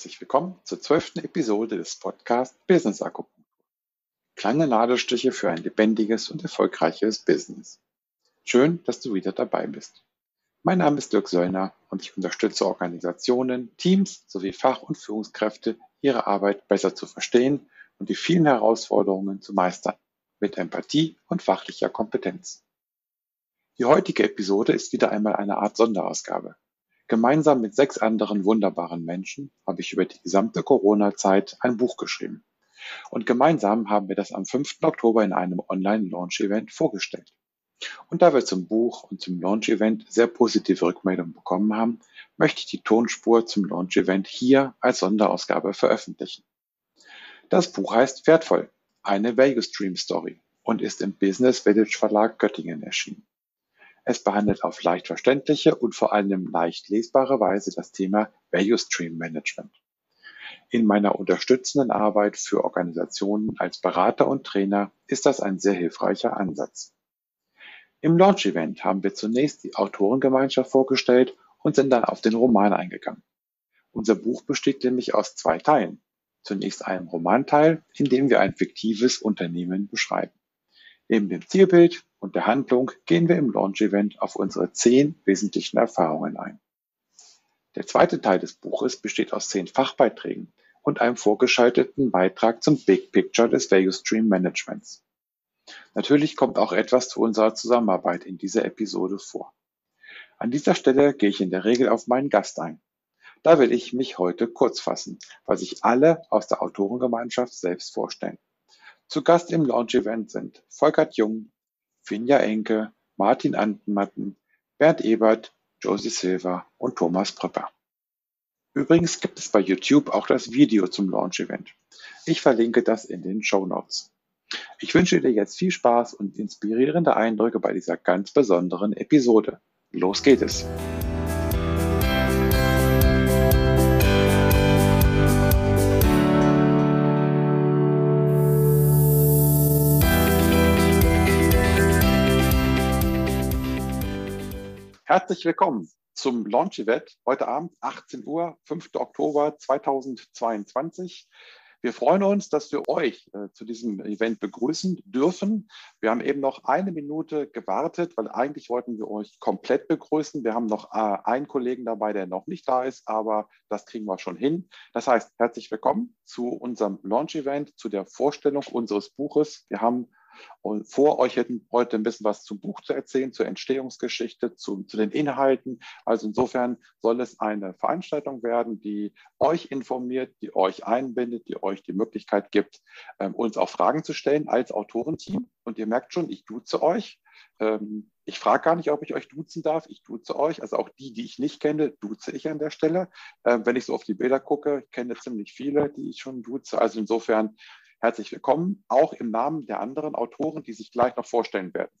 Herzlich willkommen zur zwölften Episode des Podcasts Business Akupunktur. Kleine Nadelstiche für ein lebendiges und erfolgreiches Business. Schön, dass du wieder dabei bist. Mein Name ist Dirk Söllner und ich unterstütze Organisationen, Teams sowie Fach- und Führungskräfte, ihre Arbeit besser zu verstehen und die vielen Herausforderungen zu meistern, mit Empathie und fachlicher Kompetenz. Die heutige Episode ist wieder einmal eine Art Sonderausgabe. Gemeinsam mit sechs anderen wunderbaren Menschen habe ich über die gesamte Corona-Zeit ein Buch geschrieben. Und gemeinsam haben wir das am 5. Oktober in einem Online-Launch-Event vorgestellt. Und da wir zum Buch und zum Launch-Event sehr positive Rückmeldungen bekommen haben, möchte ich die Tonspur zum Launch-Event hier als Sonderausgabe veröffentlichen. Das Buch heißt Wertvoll, eine Value Stream Story und ist im Business Village Verlag Göttingen erschienen. Es behandelt auf leicht verständliche und vor allem leicht lesbare Weise das Thema Value Stream Management. In meiner unterstützenden Arbeit für Organisationen als Berater und Trainer ist das ein sehr hilfreicher Ansatz. Im Launch-Event haben wir zunächst die Autorengemeinschaft vorgestellt und sind dann auf den Roman eingegangen. Unser Buch besteht nämlich aus zwei Teilen. Zunächst einem Romanteil, in dem wir ein fiktives Unternehmen beschreiben. Neben dem Zielbild und der Handlung gehen wir im Launch-Event auf unsere zehn wesentlichen Erfahrungen ein. Der zweite Teil des Buches besteht aus zehn Fachbeiträgen und einem vorgeschalteten Beitrag zum Big Picture des Value Stream Managements. Natürlich kommt auch etwas zu unserer Zusammenarbeit in dieser Episode vor. An dieser Stelle gehe ich in der Regel auf meinen Gast ein. Da will ich mich heute kurz fassen, weil sich alle aus der Autorengemeinschaft selbst vorstellen. Zu Gast im Launch-Event sind Volkert Jung, Finja Enke, Martin Antenmatten, Bernd Ebert, Josie Silva und Thomas Pröpper. Übrigens gibt es bei YouTube auch das Video zum Launch-Event. Ich verlinke das in den Show Notes. Ich wünsche dir jetzt viel Spaß und inspirierende Eindrücke bei dieser ganz besonderen Episode. Los geht es! Herzlich willkommen zum Launch-Event heute Abend, 18 Uhr, 5. Oktober 2022. Wir freuen uns, dass wir euch äh, zu diesem Event begrüßen dürfen. Wir haben eben noch eine Minute gewartet, weil eigentlich wollten wir euch komplett begrüßen. Wir haben noch äh, einen Kollegen dabei, der noch nicht da ist, aber das kriegen wir schon hin. Das heißt, herzlich willkommen zu unserem Launch-Event, zu der Vorstellung unseres Buches. Wir haben und vor euch hätten heute ein bisschen was zum Buch zu erzählen, zur Entstehungsgeschichte, zu, zu den Inhalten. Also insofern soll es eine Veranstaltung werden, die euch informiert, die euch einbindet, die euch die Möglichkeit gibt, ähm, uns auch Fragen zu stellen als Autorenteam. Und ihr merkt schon, ich duze euch. Ähm, ich frage gar nicht, ob ich euch duzen darf. Ich duze euch. Also auch die, die ich nicht kenne, duze ich an der Stelle. Ähm, wenn ich so auf die Bilder gucke, ich kenne ziemlich viele, die ich schon duze. Also insofern herzlich willkommen, auch im Namen der anderen Autoren, die sich gleich noch vorstellen werden.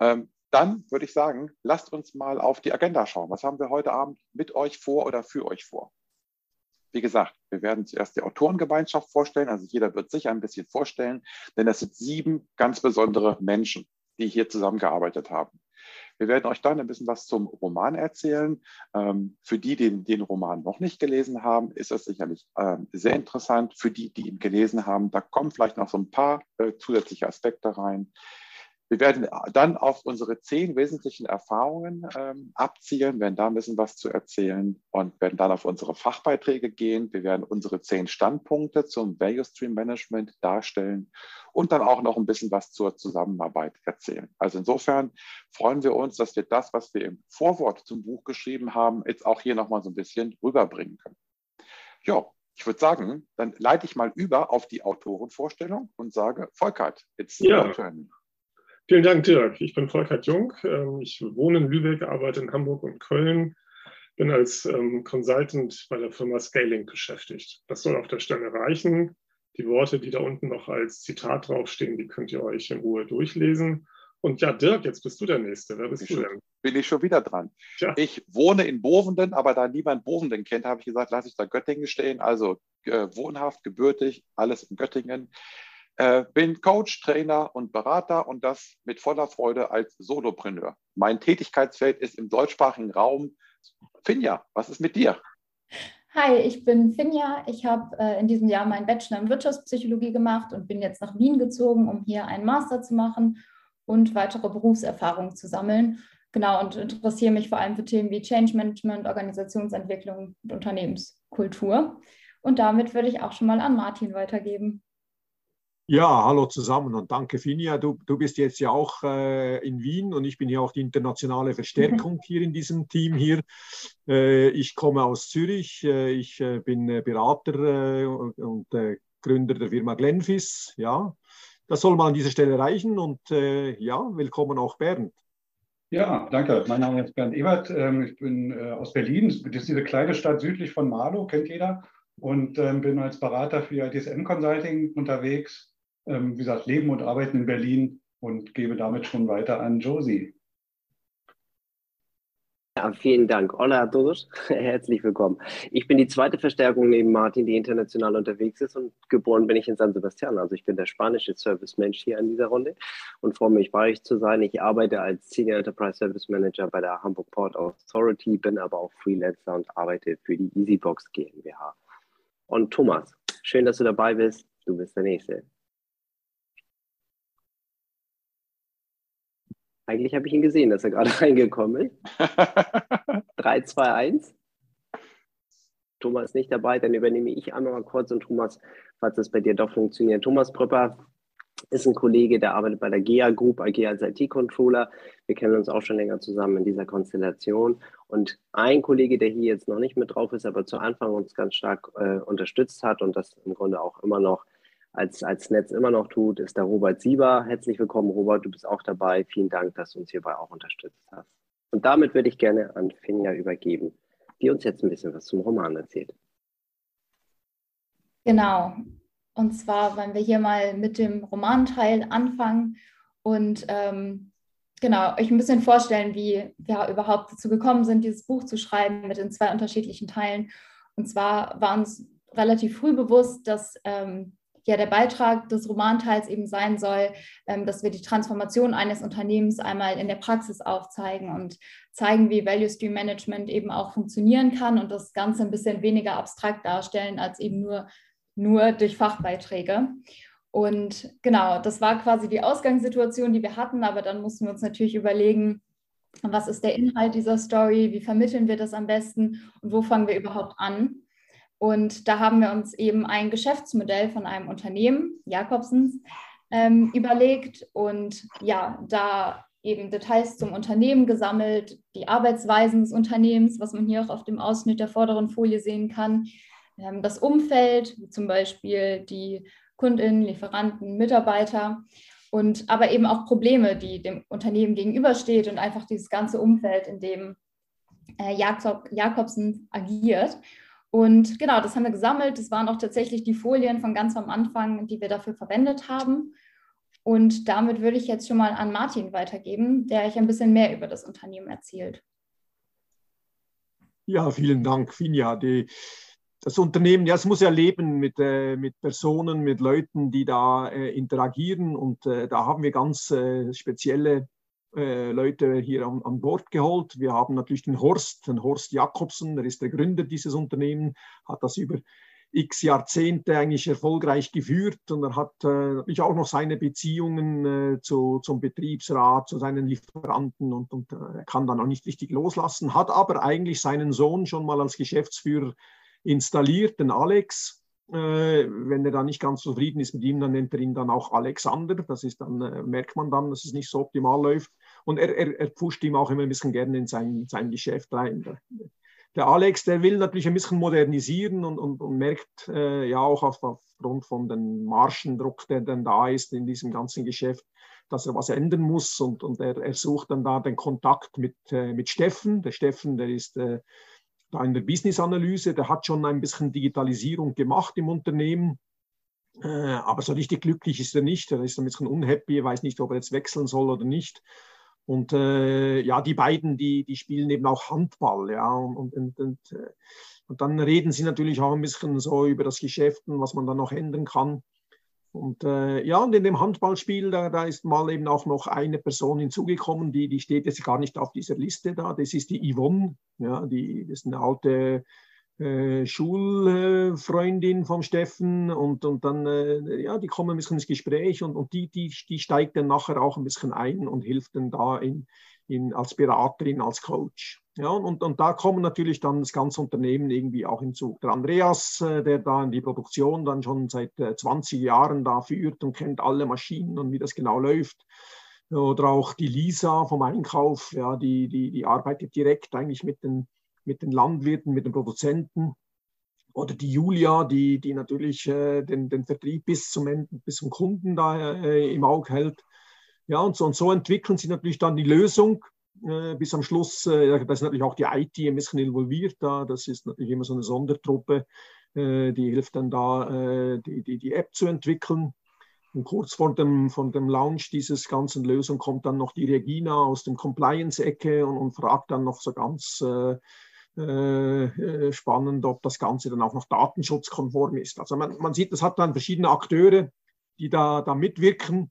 Ähm, dann würde ich sagen, lasst uns mal auf die Agenda schauen. Was haben wir heute Abend mit euch vor oder für euch vor? Wie gesagt, wir werden zuerst die Autorengemeinschaft vorstellen. Also jeder wird sich ein bisschen vorstellen, denn es sind sieben ganz besondere Menschen, die hier zusammengearbeitet haben. Wir werden euch dann ein bisschen was zum Roman erzählen. Ähm, für die, die den Roman noch nicht gelesen haben, ist das sicherlich ähm, sehr interessant. Für die, die ihn gelesen haben, da kommen vielleicht noch so ein paar äh, zusätzliche Aspekte rein. Wir werden dann auf unsere zehn wesentlichen Erfahrungen ähm, abzielen, werden da ein bisschen was zu erzählen und werden dann auf unsere Fachbeiträge gehen. Wir werden unsere zehn Standpunkte zum Value Stream Management darstellen und dann auch noch ein bisschen was zur Zusammenarbeit erzählen. Also insofern freuen wir uns, dass wir das, was wir im Vorwort zum Buch geschrieben haben, jetzt auch hier nochmal so ein bisschen rüberbringen können. Ja, ich würde sagen, dann leite ich mal über auf die Autorenvorstellung und sage, Volkert, it's ja. your turn. Vielen Dank, Dirk. Ich bin Volkert Jung. Ähm, ich wohne in Lübeck, arbeite in Hamburg und Köln, bin als ähm, Consultant bei der Firma Scaling beschäftigt. Das soll auf der Stelle reichen. Die Worte, die da unten noch als Zitat draufstehen, die könnt ihr euch in Ruhe durchlesen. Und ja, Dirk, jetzt bist du der Nächste. Wer bist bin du denn? Bin ich schon wieder dran. Tja. Ich wohne in Bovenden, aber da niemand Bovenden kennt, habe ich gesagt, lasse ich da Göttingen stehen. Also äh, wohnhaft, gebürtig, alles in Göttingen. Äh, bin Coach, Trainer und Berater und das mit voller Freude als Solopreneur. Mein Tätigkeitsfeld ist im deutschsprachigen Raum. Finja, was ist mit dir? Hi, ich bin Finja. Ich habe äh, in diesem Jahr meinen Bachelor in Wirtschaftspsychologie gemacht und bin jetzt nach Wien gezogen, um hier einen Master zu machen und weitere Berufserfahrungen zu sammeln. Genau, und interessiere mich vor allem für Themen wie Change Management, Organisationsentwicklung und Unternehmenskultur. Und damit würde ich auch schon mal an Martin weitergeben. Ja, hallo zusammen und danke Finja. Du, du bist jetzt ja auch äh, in Wien und ich bin ja auch die internationale Verstärkung hier in diesem Team hier. Äh, ich komme aus Zürich, äh, ich äh, bin äh, Berater äh, und Gründer der Firma Glenfis. Ja, das soll man an dieser Stelle reichen und ja, willkommen auch Bernd. Ja, danke. Mein Name ist Bernd Ebert. Ähm, ich bin aus Berlin. Das ist diese kleine Stadt südlich von Marlow, kennt jeder. Und ähm, bin als Berater für ITSM Consulting unterwegs ähm, wie gesagt, leben und arbeiten in Berlin und gebe damit schon weiter an Josie. Ja, vielen Dank. Hola a todos. Herzlich willkommen. Ich bin die zweite Verstärkung neben Martin, die international unterwegs ist und geboren bin ich in San Sebastian. Also ich bin der spanische Service-Mensch hier an dieser Runde und freue mich, bei euch zu sein. Ich arbeite als Senior Enterprise Service Manager bei der Hamburg Port Authority, bin aber auch Freelancer und arbeite für die Easybox GmbH. Und Thomas, schön, dass du dabei bist. Du bist der Nächste. Eigentlich habe ich ihn gesehen, dass er gerade reingekommen ist. 3, 2, 1. Thomas ist nicht dabei, dann übernehme ich einmal mal kurz und Thomas, falls das bei dir doch funktioniert. Thomas Pröpper ist ein Kollege, der arbeitet bei der GEA Group AG als IT-Controller. Wir kennen uns auch schon länger zusammen in dieser Konstellation. Und ein Kollege, der hier jetzt noch nicht mit drauf ist, aber zu Anfang uns ganz stark äh, unterstützt hat und das im Grunde auch immer noch als, als Netz immer noch tut, ist der Robert Sieber. Herzlich willkommen, Robert, du bist auch dabei. Vielen Dank, dass du uns hierbei auch unterstützt hast. Und damit würde ich gerne an Finja übergeben, die uns jetzt ein bisschen was zum Roman erzählt. Genau. Und zwar wollen wir hier mal mit dem Romanteil anfangen und ähm, genau euch ein bisschen vorstellen, wie wir überhaupt dazu gekommen sind, dieses Buch zu schreiben mit den zwei unterschiedlichen Teilen. Und zwar war uns relativ früh bewusst, dass ähm, ja der Beitrag des Romanteils eben sein soll, ähm, dass wir die Transformation eines Unternehmens einmal in der Praxis aufzeigen und zeigen, wie Value Stream Management eben auch funktionieren kann und das Ganze ein bisschen weniger abstrakt darstellen als eben nur, nur durch Fachbeiträge. Und genau, das war quasi die Ausgangssituation, die wir hatten, aber dann mussten wir uns natürlich überlegen, was ist der Inhalt dieser Story, wie vermitteln wir das am besten und wo fangen wir überhaupt an. Und da haben wir uns eben ein Geschäftsmodell von einem Unternehmen, Jakobsens, ähm, überlegt und ja, da eben Details zum Unternehmen gesammelt, die Arbeitsweisen des Unternehmens, was man hier auch auf dem Ausschnitt der vorderen Folie sehen kann, ähm, das Umfeld, wie zum Beispiel die Kundinnen, Lieferanten, Mitarbeiter und aber eben auch Probleme, die dem Unternehmen gegenübersteht und einfach dieses ganze Umfeld, in dem äh, Jakob, Jakobsen agiert. Und genau, das haben wir gesammelt. Das waren auch tatsächlich die Folien von ganz am Anfang, die wir dafür verwendet haben. Und damit würde ich jetzt schon mal an Martin weitergeben, der euch ein bisschen mehr über das Unternehmen erzählt. Ja, vielen Dank, Finja. Die, das Unternehmen, ja, es muss ja leben mit, äh, mit Personen, mit Leuten, die da äh, interagieren. Und äh, da haben wir ganz äh, spezielle äh, Leute hier an, an, Bord geholt. Wir haben natürlich den Horst, den Horst Jakobsen, der ist der Gründer dieses Unternehmens, hat das über x Jahrzehnte eigentlich erfolgreich geführt und er hat äh, natürlich auch noch seine Beziehungen äh, zu, zum Betriebsrat, zu seinen Lieferanten und, und äh, kann dann auch nicht richtig loslassen, hat aber eigentlich seinen Sohn schon mal als Geschäftsführer installiert, den Alex. Äh, wenn er da nicht ganz zufrieden ist mit ihm, dann nennt er ihn dann auch Alexander. Das ist dann, äh, merkt man dann, dass es nicht so optimal läuft. Und er, er, er pusht ihm auch immer ein bisschen gerne in sein, sein Geschäft rein. Der, Alex, der will natürlich ein bisschen modernisieren und, und, und merkt äh, ja auch auf, aufgrund von dem Marschendruck, der dann da ist in diesem ganzen Geschäft, dass er was ändern muss. Und, und er, er sucht dann da den Kontakt mit, äh, mit Steffen. Der Steffen, der ist äh, da in der Business-Analyse, der hat schon ein bisschen Digitalisierung gemacht im Unternehmen. Äh, aber so richtig glücklich ist er nicht. Er ist ein bisschen unhappy, weiß nicht, ob er jetzt wechseln soll oder nicht. Und äh, ja, die beiden, die, die spielen eben auch Handball, ja. Und, und, und, äh, und, dann reden sie natürlich auch ein bisschen so über das Geschäft und was man dann noch ändern kann. Und äh, ja, und in dem Handballspiel, da, da, ist mal eben auch noch eine Person hinzugekommen, die, die steht jetzt gar nicht auf dieser Liste da. Das ist die Yvonne, ja, die das ist eine alte äh, Schulfreundin vom Steffen und, und dann, äh, ja, die kommen ein bisschen ins Gespräch und, und die, die, die steigt dann nachher auch ein bisschen ein und hilft dann da in, in, als Beraterin, als Coach. Ja, und, und da kommen natürlich dann das ganze Unternehmen irgendwie auch hinzu. Der Andreas, äh, der da in die Produktion dann schon seit 20 Jahren da führt und kennt alle Maschinen und wie das genau läuft. Oder auch die Lisa vom Einkauf, ja, die, die, die arbeitet direkt eigentlich mit den mit den Landwirten, mit den Produzenten. Oder die Julia, die, die natürlich äh, den, den Vertrieb bis zum, Ende, bis zum Kunden da äh, im Auge hält. Ja, und so, und so entwickeln sie natürlich dann die Lösung. Äh, bis am Schluss, äh, da ist natürlich auch die IT ein bisschen involviert. Da. Das ist natürlich immer so eine Sondertruppe, äh, die hilft dann da, äh, die, die, die App zu entwickeln. Und kurz vor dem, vor dem Launch dieses ganzen Lösung kommt dann noch die Regina aus dem Compliance-Ecke und, und, fragt dann noch so ganz äh, äh, äh, spannend, ob das Ganze dann auch noch datenschutzkonform ist. Also man, man sieht, das hat dann verschiedene Akteure, die da, da mitwirken.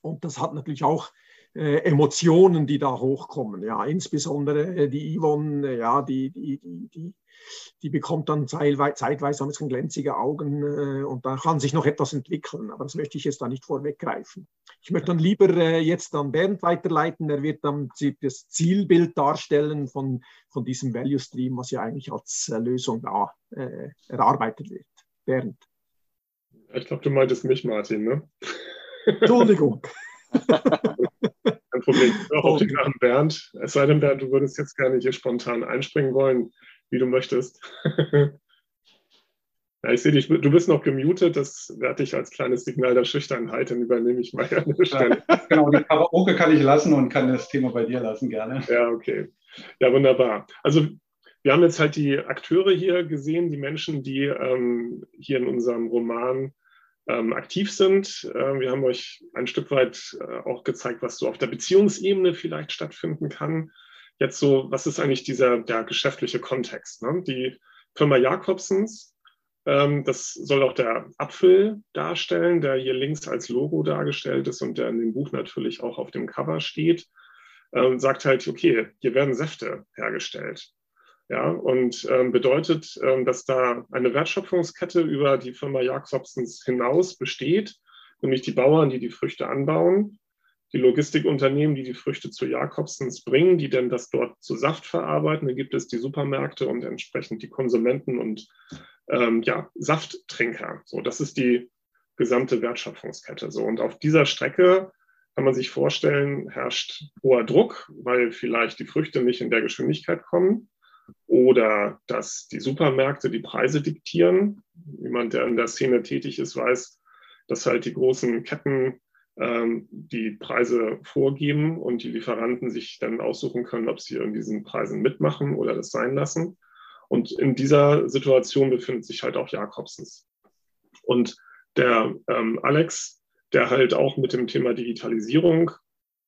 Und das hat natürlich auch äh, Emotionen, die da hochkommen. Ja, insbesondere äh, die Yvonne, ja, die, die, die, die, die bekommt dann zeitweise ein bisschen glänzige Augen äh, und da kann sich noch etwas entwickeln. Aber das möchte ich jetzt da nicht vorweggreifen. Ich möchte dann lieber äh, jetzt an Bernd weiterleiten. Er wird dann das Zielbild darstellen von, von diesem Value Stream, was ja eigentlich als äh, Lösung da äh, erarbeitet wird. Bernd. Ich glaube, du meintest mich, Martin, ne? Entschuldigung. Kein Problem. Ich auf die Sachen Bernd. Es sei denn, Bernd, du würdest jetzt gerne hier spontan einspringen wollen, wie du möchtest. ja, ich sehe dich, du bist noch gemutet. Das werde ich als kleines Signal der Schüchternheit, dann übernehme ich mal an der Stelle. Ja, genau, die Karaoke kann ich lassen und kann das Thema bei dir lassen, gerne. Ja, okay. Ja, wunderbar. Also wir haben jetzt halt die Akteure hier gesehen, die Menschen, die ähm, hier in unserem Roman ähm, aktiv sind. Äh, wir haben euch ein Stück weit äh, auch gezeigt, was so auf der Beziehungsebene vielleicht stattfinden kann. Jetzt so, was ist eigentlich dieser der geschäftliche Kontext? Ne? Die Firma Jakobsens, ähm, das soll auch der Apfel darstellen, der hier links als Logo dargestellt ist und der in dem Buch natürlich auch auf dem Cover steht, ähm, sagt halt, okay, hier werden Säfte hergestellt. Ja, und ähm, bedeutet, ähm, dass da eine Wertschöpfungskette über die Firma Jakobsens hinaus besteht, nämlich die Bauern, die die Früchte anbauen, die Logistikunternehmen, die die Früchte zu Jakobsens bringen, die denn das dort zu Saft verarbeiten. Dann gibt es die Supermärkte und entsprechend die Konsumenten und ähm, ja, Safttrinker. So, das ist die gesamte Wertschöpfungskette. So, und auf dieser Strecke kann man sich vorstellen, herrscht hoher Druck, weil vielleicht die Früchte nicht in der Geschwindigkeit kommen oder dass die Supermärkte die Preise diktieren. Jemand, der in der Szene tätig ist, weiß, dass halt die großen Ketten ähm, die Preise vorgeben und die Lieferanten sich dann aussuchen können, ob sie in diesen Preisen mitmachen oder das sein lassen. Und in dieser Situation befindet sich halt auch Jakobsens. Und der ähm, Alex, der halt auch mit dem Thema Digitalisierung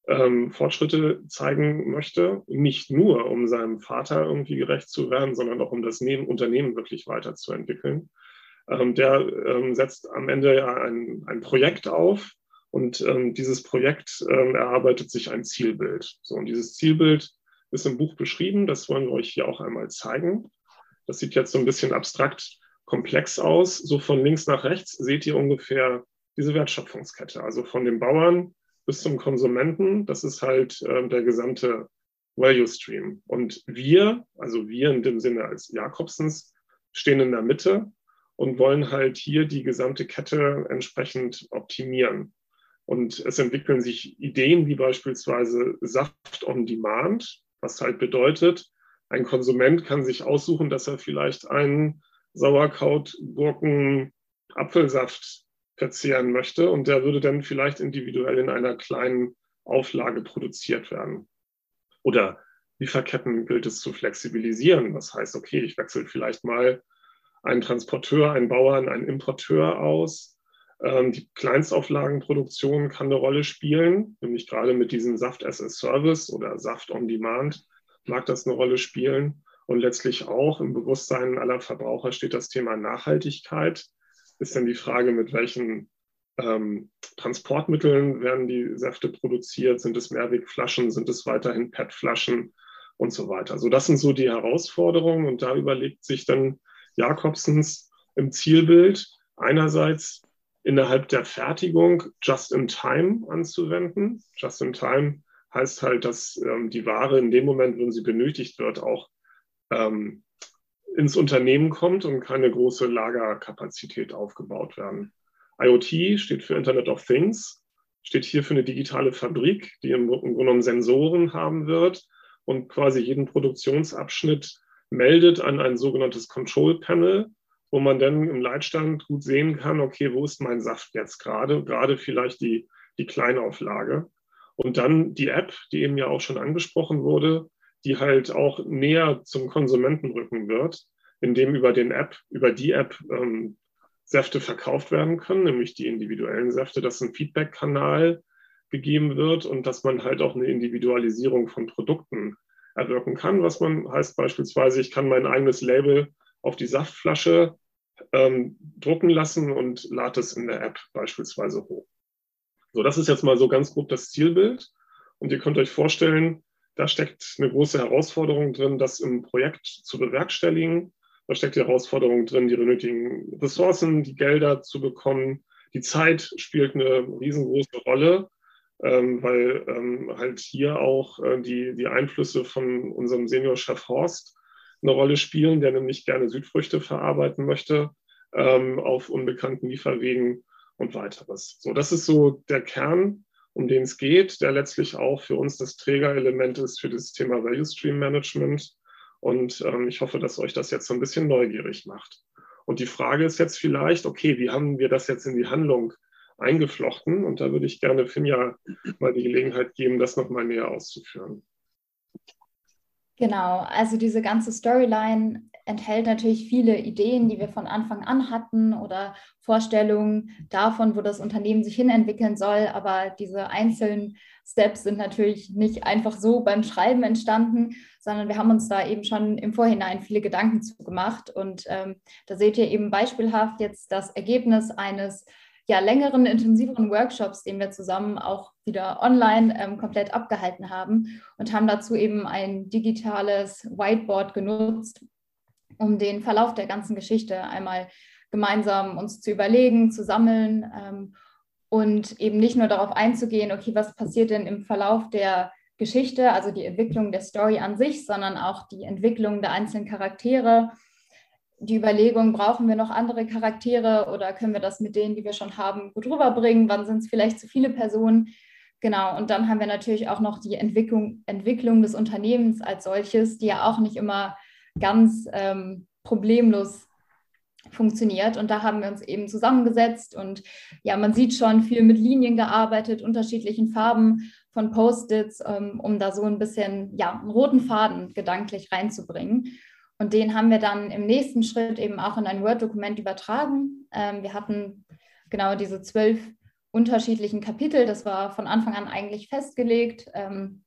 ähm, Fortschritte zeigen möchte, nicht nur um seinem Vater irgendwie gerecht zu werden, sondern auch um das Neben Unternehmen wirklich weiterzuentwickeln. Ähm, der ähm, setzt am Ende ja ein, ein Projekt auf und ähm, dieses Projekt ähm, erarbeitet sich ein Zielbild. So, und dieses Zielbild ist im Buch beschrieben, das wollen wir euch hier auch einmal zeigen. Das sieht jetzt so ein bisschen abstrakt komplex aus. So von links nach rechts seht ihr ungefähr diese Wertschöpfungskette, also von den Bauern bis zum Konsumenten. Das ist halt äh, der gesamte Value Stream. Und wir, also wir in dem Sinne als Jakobsens, stehen in der Mitte und wollen halt hier die gesamte Kette entsprechend optimieren. Und es entwickeln sich Ideen wie beispielsweise Saft on Demand, was halt bedeutet, ein Konsument kann sich aussuchen, dass er vielleicht einen Sauerkraut, Gurken, Apfelsaft verzehren möchte. Und der würde dann vielleicht individuell in einer kleinen Auflage produziert werden. Oder Lieferketten gilt es zu flexibilisieren. Das heißt, okay, ich wechsle vielleicht mal einen Transporteur, einen Bauern, einen Importeur aus. Ähm, die Kleinstauflagenproduktion kann eine Rolle spielen, nämlich gerade mit diesem Saft as a Service oder Saft on Demand mag das eine Rolle spielen. Und letztlich auch im Bewusstsein aller Verbraucher steht das Thema Nachhaltigkeit ist dann die Frage, mit welchen ähm, Transportmitteln werden die Säfte produziert? Sind es Mehrwegflaschen? Sind es weiterhin PET-Flaschen? und so weiter. So, das sind so die Herausforderungen und da überlegt sich dann Jakobsens im Zielbild einerseits innerhalb der Fertigung just in time anzuwenden. Just in time heißt halt, dass ähm, die Ware in dem Moment, wenn sie benötigt wird, auch ähm, ins Unternehmen kommt und keine große Lagerkapazität aufgebaut werden. IoT steht für Internet of Things, steht hier für eine digitale Fabrik, die im Grunde genommen Sensoren haben wird und quasi jeden Produktionsabschnitt meldet an ein sogenanntes Control Panel, wo man dann im Leitstand gut sehen kann, okay, wo ist mein Saft jetzt gerade, gerade vielleicht die, die Kleinauflage. Und dann die App, die eben ja auch schon angesprochen wurde, die halt auch näher zum Konsumenten rücken wird, indem über den App, über die App ähm, Säfte verkauft werden können, nämlich die individuellen Säfte, dass ein Feedback-Kanal gegeben wird und dass man halt auch eine Individualisierung von Produkten erwirken kann, was man heißt beispielsweise, ich kann mein eigenes Label auf die Saftflasche ähm, drucken lassen und lade es in der App beispielsweise hoch. So, das ist jetzt mal so ganz grob das Zielbild. Und ihr könnt euch vorstellen, da steckt eine große Herausforderung drin, das im Projekt zu bewerkstelligen. Da steckt die Herausforderung drin, die nötigen Ressourcen, die Gelder zu bekommen. Die Zeit spielt eine riesengroße Rolle, ähm, weil ähm, halt hier auch äh, die, die Einflüsse von unserem Seniorchef Horst eine Rolle spielen, der nämlich gerne Südfrüchte verarbeiten möchte ähm, auf unbekannten Lieferwegen und weiteres. So, das ist so der Kern um den es geht, der letztlich auch für uns das Trägerelement ist für das Thema Value Stream Management. Und ähm, ich hoffe, dass euch das jetzt so ein bisschen neugierig macht. Und die Frage ist jetzt vielleicht, okay, wie haben wir das jetzt in die Handlung eingeflochten? Und da würde ich gerne Finja mal die Gelegenheit geben, das nochmal näher auszuführen. Genau, also diese ganze Storyline enthält natürlich viele Ideen, die wir von Anfang an hatten oder Vorstellungen davon, wo das Unternehmen sich hinentwickeln soll. Aber diese einzelnen Steps sind natürlich nicht einfach so beim Schreiben entstanden, sondern wir haben uns da eben schon im Vorhinein viele Gedanken zu gemacht. Und ähm, da seht ihr eben beispielhaft jetzt das Ergebnis eines ja, längeren, intensiveren Workshops, den wir zusammen auch wieder online ähm, komplett abgehalten haben und haben dazu eben ein digitales Whiteboard genutzt, um den Verlauf der ganzen Geschichte einmal gemeinsam uns zu überlegen, zu sammeln ähm, und eben nicht nur darauf einzugehen, okay, was passiert denn im Verlauf der Geschichte, also die Entwicklung der Story an sich, sondern auch die Entwicklung der einzelnen Charaktere. Die Überlegung, brauchen wir noch andere Charaktere oder können wir das mit denen, die wir schon haben, gut rüberbringen? Wann sind es vielleicht zu viele Personen? Genau, und dann haben wir natürlich auch noch die Entwicklung, Entwicklung des Unternehmens als solches, die ja auch nicht immer ganz ähm, problemlos funktioniert. Und da haben wir uns eben zusammengesetzt und ja, man sieht schon viel mit Linien gearbeitet, unterschiedlichen Farben von Post-its, ähm, um da so ein bisschen ja, einen roten Faden gedanklich reinzubringen. Und den haben wir dann im nächsten Schritt eben auch in ein Word-Dokument übertragen. Ähm, wir hatten genau diese zwölf unterschiedlichen Kapitel. Das war von Anfang an eigentlich festgelegt. Ähm,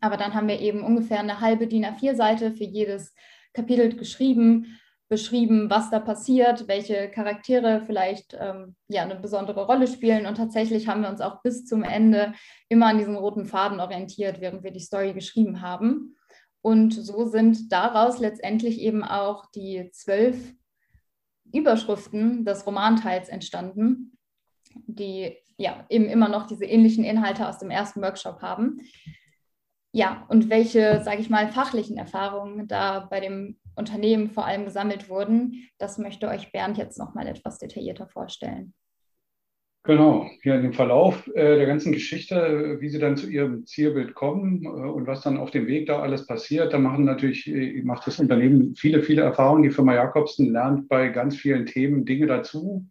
aber dann haben wir eben ungefähr eine halbe DIN A4-Seite für jedes Kapitel geschrieben, beschrieben, was da passiert, welche Charaktere vielleicht ähm, ja, eine besondere Rolle spielen. Und tatsächlich haben wir uns auch bis zum Ende immer an diesen roten Faden orientiert, während wir die Story geschrieben haben. Und so sind daraus letztendlich eben auch die zwölf Überschriften des Romanteils entstanden, die ja eben immer noch diese ähnlichen Inhalte aus dem ersten Workshop haben. Ja, und welche, sage ich mal, fachlichen Erfahrungen da bei dem Unternehmen vor allem gesammelt wurden, das möchte euch Bernd jetzt nochmal etwas detaillierter vorstellen. Genau, hier in dem Verlauf äh, der ganzen Geschichte, wie Sie dann zu Ihrem Zielbild kommen äh, und was dann auf dem Weg da alles passiert, da machen natürlich, äh, macht das Unternehmen viele, viele Erfahrungen. Die Firma Jakobsen lernt bei ganz vielen Themen Dinge dazu,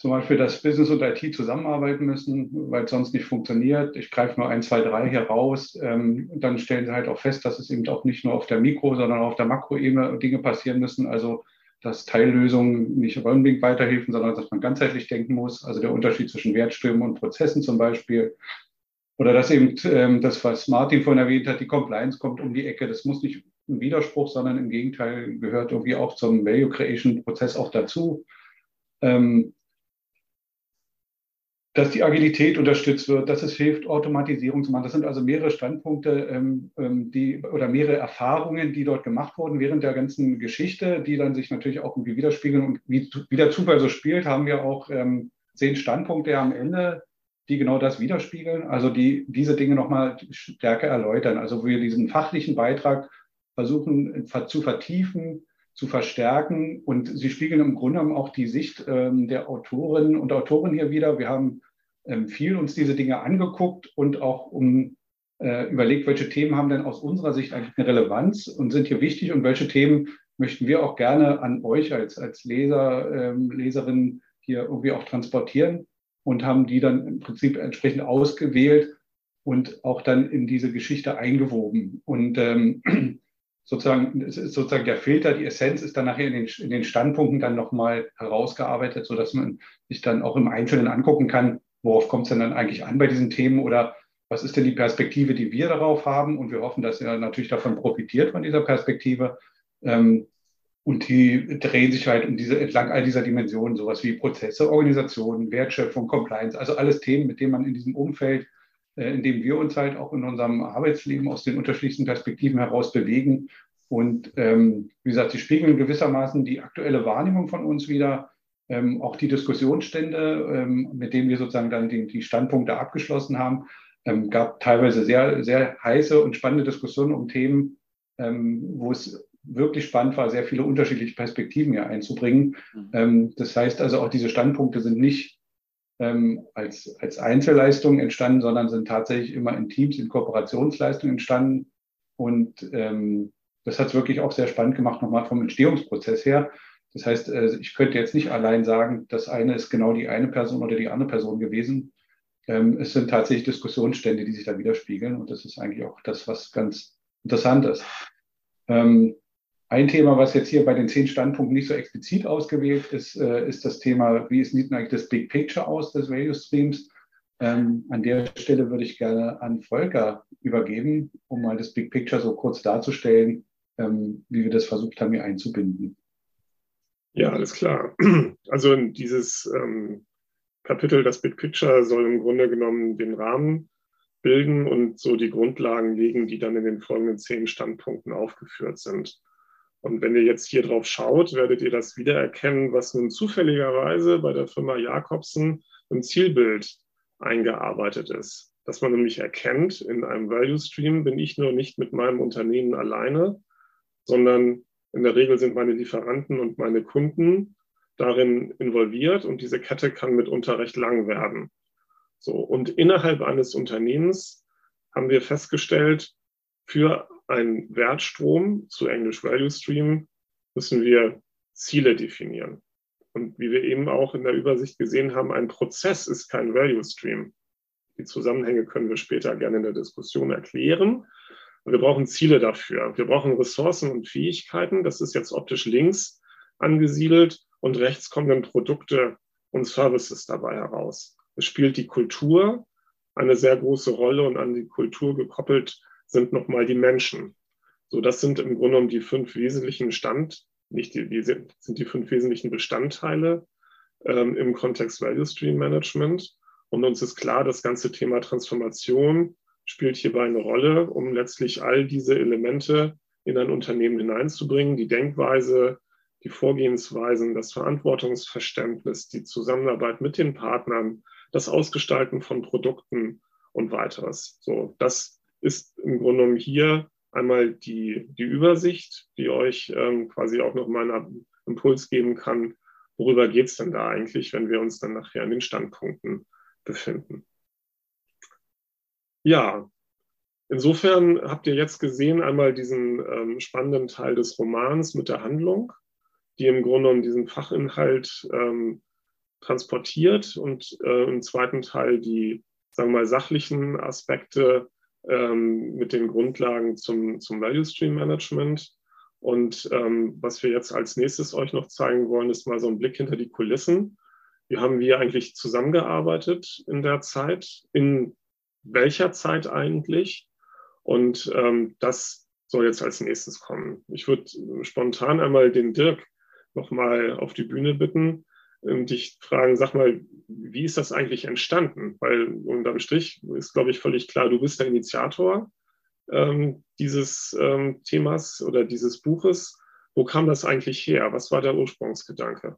zum Beispiel, dass Business und IT zusammenarbeiten müssen, weil es sonst nicht funktioniert. Ich greife nur ein, zwei, drei hier raus. Ähm, dann stellen sie halt auch fest, dass es eben auch nicht nur auf der Mikro-, sondern auch auf der Makroebene Dinge passieren müssen. Also, dass Teillösungen nicht unbedingt weiterhelfen, sondern dass man ganzheitlich denken muss. Also der Unterschied zwischen Wertströmen und Prozessen zum Beispiel. Oder dass eben ähm, das, was Martin vorhin erwähnt hat, die Compliance kommt um die Ecke. Das muss nicht ein Widerspruch, sondern im Gegenteil gehört irgendwie auch zum Value Creation Prozess auch dazu. Ähm, dass die Agilität unterstützt wird, dass es hilft, Automatisierung zu machen. Das sind also mehrere Standpunkte ähm, ähm, die, oder mehrere Erfahrungen, die dort gemacht wurden während der ganzen Geschichte, die dann sich natürlich auch irgendwie widerspiegeln. Und wie, wie der Zufall so spielt, haben wir auch ähm, zehn Standpunkte am Ende, die genau das widerspiegeln, also die diese Dinge nochmal stärker erläutern. Also wir diesen fachlichen Beitrag versuchen zu vertiefen, zu verstärken. Und sie spiegeln im Grunde genommen auch die Sicht ähm, der Autorinnen und Autoren hier wieder. Wir haben ähm, viel uns diese Dinge angeguckt und auch um äh, überlegt, welche Themen haben denn aus unserer Sicht eigentlich eine Relevanz und sind hier wichtig und welche Themen möchten wir auch gerne an euch als, als Leser, ähm, Leserin hier irgendwie auch transportieren und haben die dann im Prinzip entsprechend ausgewählt und auch dann in diese Geschichte eingewoben. Und ähm, sozusagen, ist sozusagen der Filter, die Essenz ist dann nachher in den, in den Standpunkten dann nochmal herausgearbeitet, sodass man sich dann auch im Einzelnen angucken kann, worauf kommt es denn dann eigentlich an bei diesen Themen oder was ist denn die Perspektive, die wir darauf haben? Und wir hoffen, dass ihr natürlich davon profitiert von dieser Perspektive. Ähm, und die drehen sich halt um diese, entlang all dieser Dimensionen, sowas wie Prozesse, Organisationen, Wertschöpfung, Compliance, also alles Themen, mit denen man in diesem Umfeld äh, in dem wir uns halt auch in unserem Arbeitsleben aus den unterschiedlichsten Perspektiven heraus bewegen. Und ähm, wie gesagt, sie spiegeln gewissermaßen die aktuelle Wahrnehmung von uns wieder, ähm, auch die Diskussionsstände, ähm, mit denen wir sozusagen dann die, die Standpunkte abgeschlossen haben. Ähm, gab teilweise sehr, sehr heiße und spannende Diskussionen um Themen, ähm, wo es wirklich spannend war, sehr viele unterschiedliche Perspektiven hier einzubringen. Mhm. Ähm, das heißt also, auch diese Standpunkte sind nicht ähm, als, als Einzelleistungen entstanden, sondern sind tatsächlich immer in Teams, in Kooperationsleistungen entstanden. Und ähm, das hat es wirklich auch sehr spannend gemacht, nochmal vom Entstehungsprozess her. Das heißt, äh, ich könnte jetzt nicht allein sagen, das eine ist genau die eine Person oder die andere Person gewesen. Ähm, es sind tatsächlich Diskussionsstände, die sich da widerspiegeln. Und das ist eigentlich auch das, was ganz interessant ist. Ähm, ein Thema, was jetzt hier bei den zehn Standpunkten nicht so explizit ausgewählt ist, äh, ist das Thema, wie sieht eigentlich das Big Picture aus des Value Streams? Ähm, an der Stelle würde ich gerne an Volker übergeben, um mal das Big Picture so kurz darzustellen, ähm, wie wir das versucht haben, hier einzubinden. Ja, alles klar. Also dieses ähm, Kapitel, das Big Picture, soll im Grunde genommen den Rahmen bilden und so die Grundlagen legen, die dann in den folgenden zehn Standpunkten aufgeführt sind. Und wenn ihr jetzt hier drauf schaut, werdet ihr das wiedererkennen, was nun zufälligerweise bei der Firma Jakobsen im Zielbild eingearbeitet ist. Dass man nämlich erkennt, in einem Value Stream bin ich nur nicht mit meinem Unternehmen alleine, sondern in der Regel sind meine Lieferanten und meine Kunden darin involviert und diese Kette kann mitunter recht lang werden. So, und innerhalb eines Unternehmens haben wir festgestellt, für einen Wertstrom, zu Englisch Value Stream, müssen wir Ziele definieren. Und wie wir eben auch in der Übersicht gesehen haben, ein Prozess ist kein Value Stream. Die Zusammenhänge können wir später gerne in der Diskussion erklären. wir brauchen Ziele dafür. Wir brauchen Ressourcen und Fähigkeiten. Das ist jetzt optisch links angesiedelt und rechts kommen dann Produkte und Services dabei heraus. Es spielt die Kultur eine sehr große Rolle und an die Kultur gekoppelt sind nochmal die Menschen. So, das sind im Grunde genommen die fünf wesentlichen Stand, nicht die, die sind, sind die fünf wesentlichen Bestandteile ähm, im Kontext Value Stream Management. Und uns ist klar, das ganze Thema Transformation spielt hierbei eine Rolle, um letztlich all diese Elemente in ein Unternehmen hineinzubringen, die Denkweise, die Vorgehensweisen, das Verantwortungsverständnis, die Zusammenarbeit mit den Partnern, das Ausgestalten von Produkten und weiteres. So, das ist im Grunde genommen hier einmal die, die Übersicht, die euch ähm, quasi auch nochmal einen Impuls geben kann, worüber geht es denn da eigentlich, wenn wir uns dann nachher an den Standpunkten befinden. Ja, insofern habt ihr jetzt gesehen einmal diesen ähm, spannenden Teil des Romans mit der Handlung, die im Grunde genommen diesen Fachinhalt ähm, transportiert und äh, im zweiten Teil die, sagen wir mal, sachlichen Aspekte ähm, mit den Grundlagen zum, zum Value Stream Management. Und ähm, was wir jetzt als nächstes euch noch zeigen wollen, ist mal so ein Blick hinter die Kulissen. Wie haben wir eigentlich zusammengearbeitet in der Zeit? In welcher Zeit eigentlich? Und ähm, das soll jetzt als nächstes kommen. Ich würde spontan einmal den Dirk nochmal auf die Bühne bitten. Ähm, dich fragen, sag mal, wie ist das eigentlich entstanden? Weil unterm Strich ist, glaube ich, völlig klar, du bist der Initiator ähm, dieses ähm, Themas oder dieses Buches. Wo kam das eigentlich her? Was war der Ursprungsgedanke?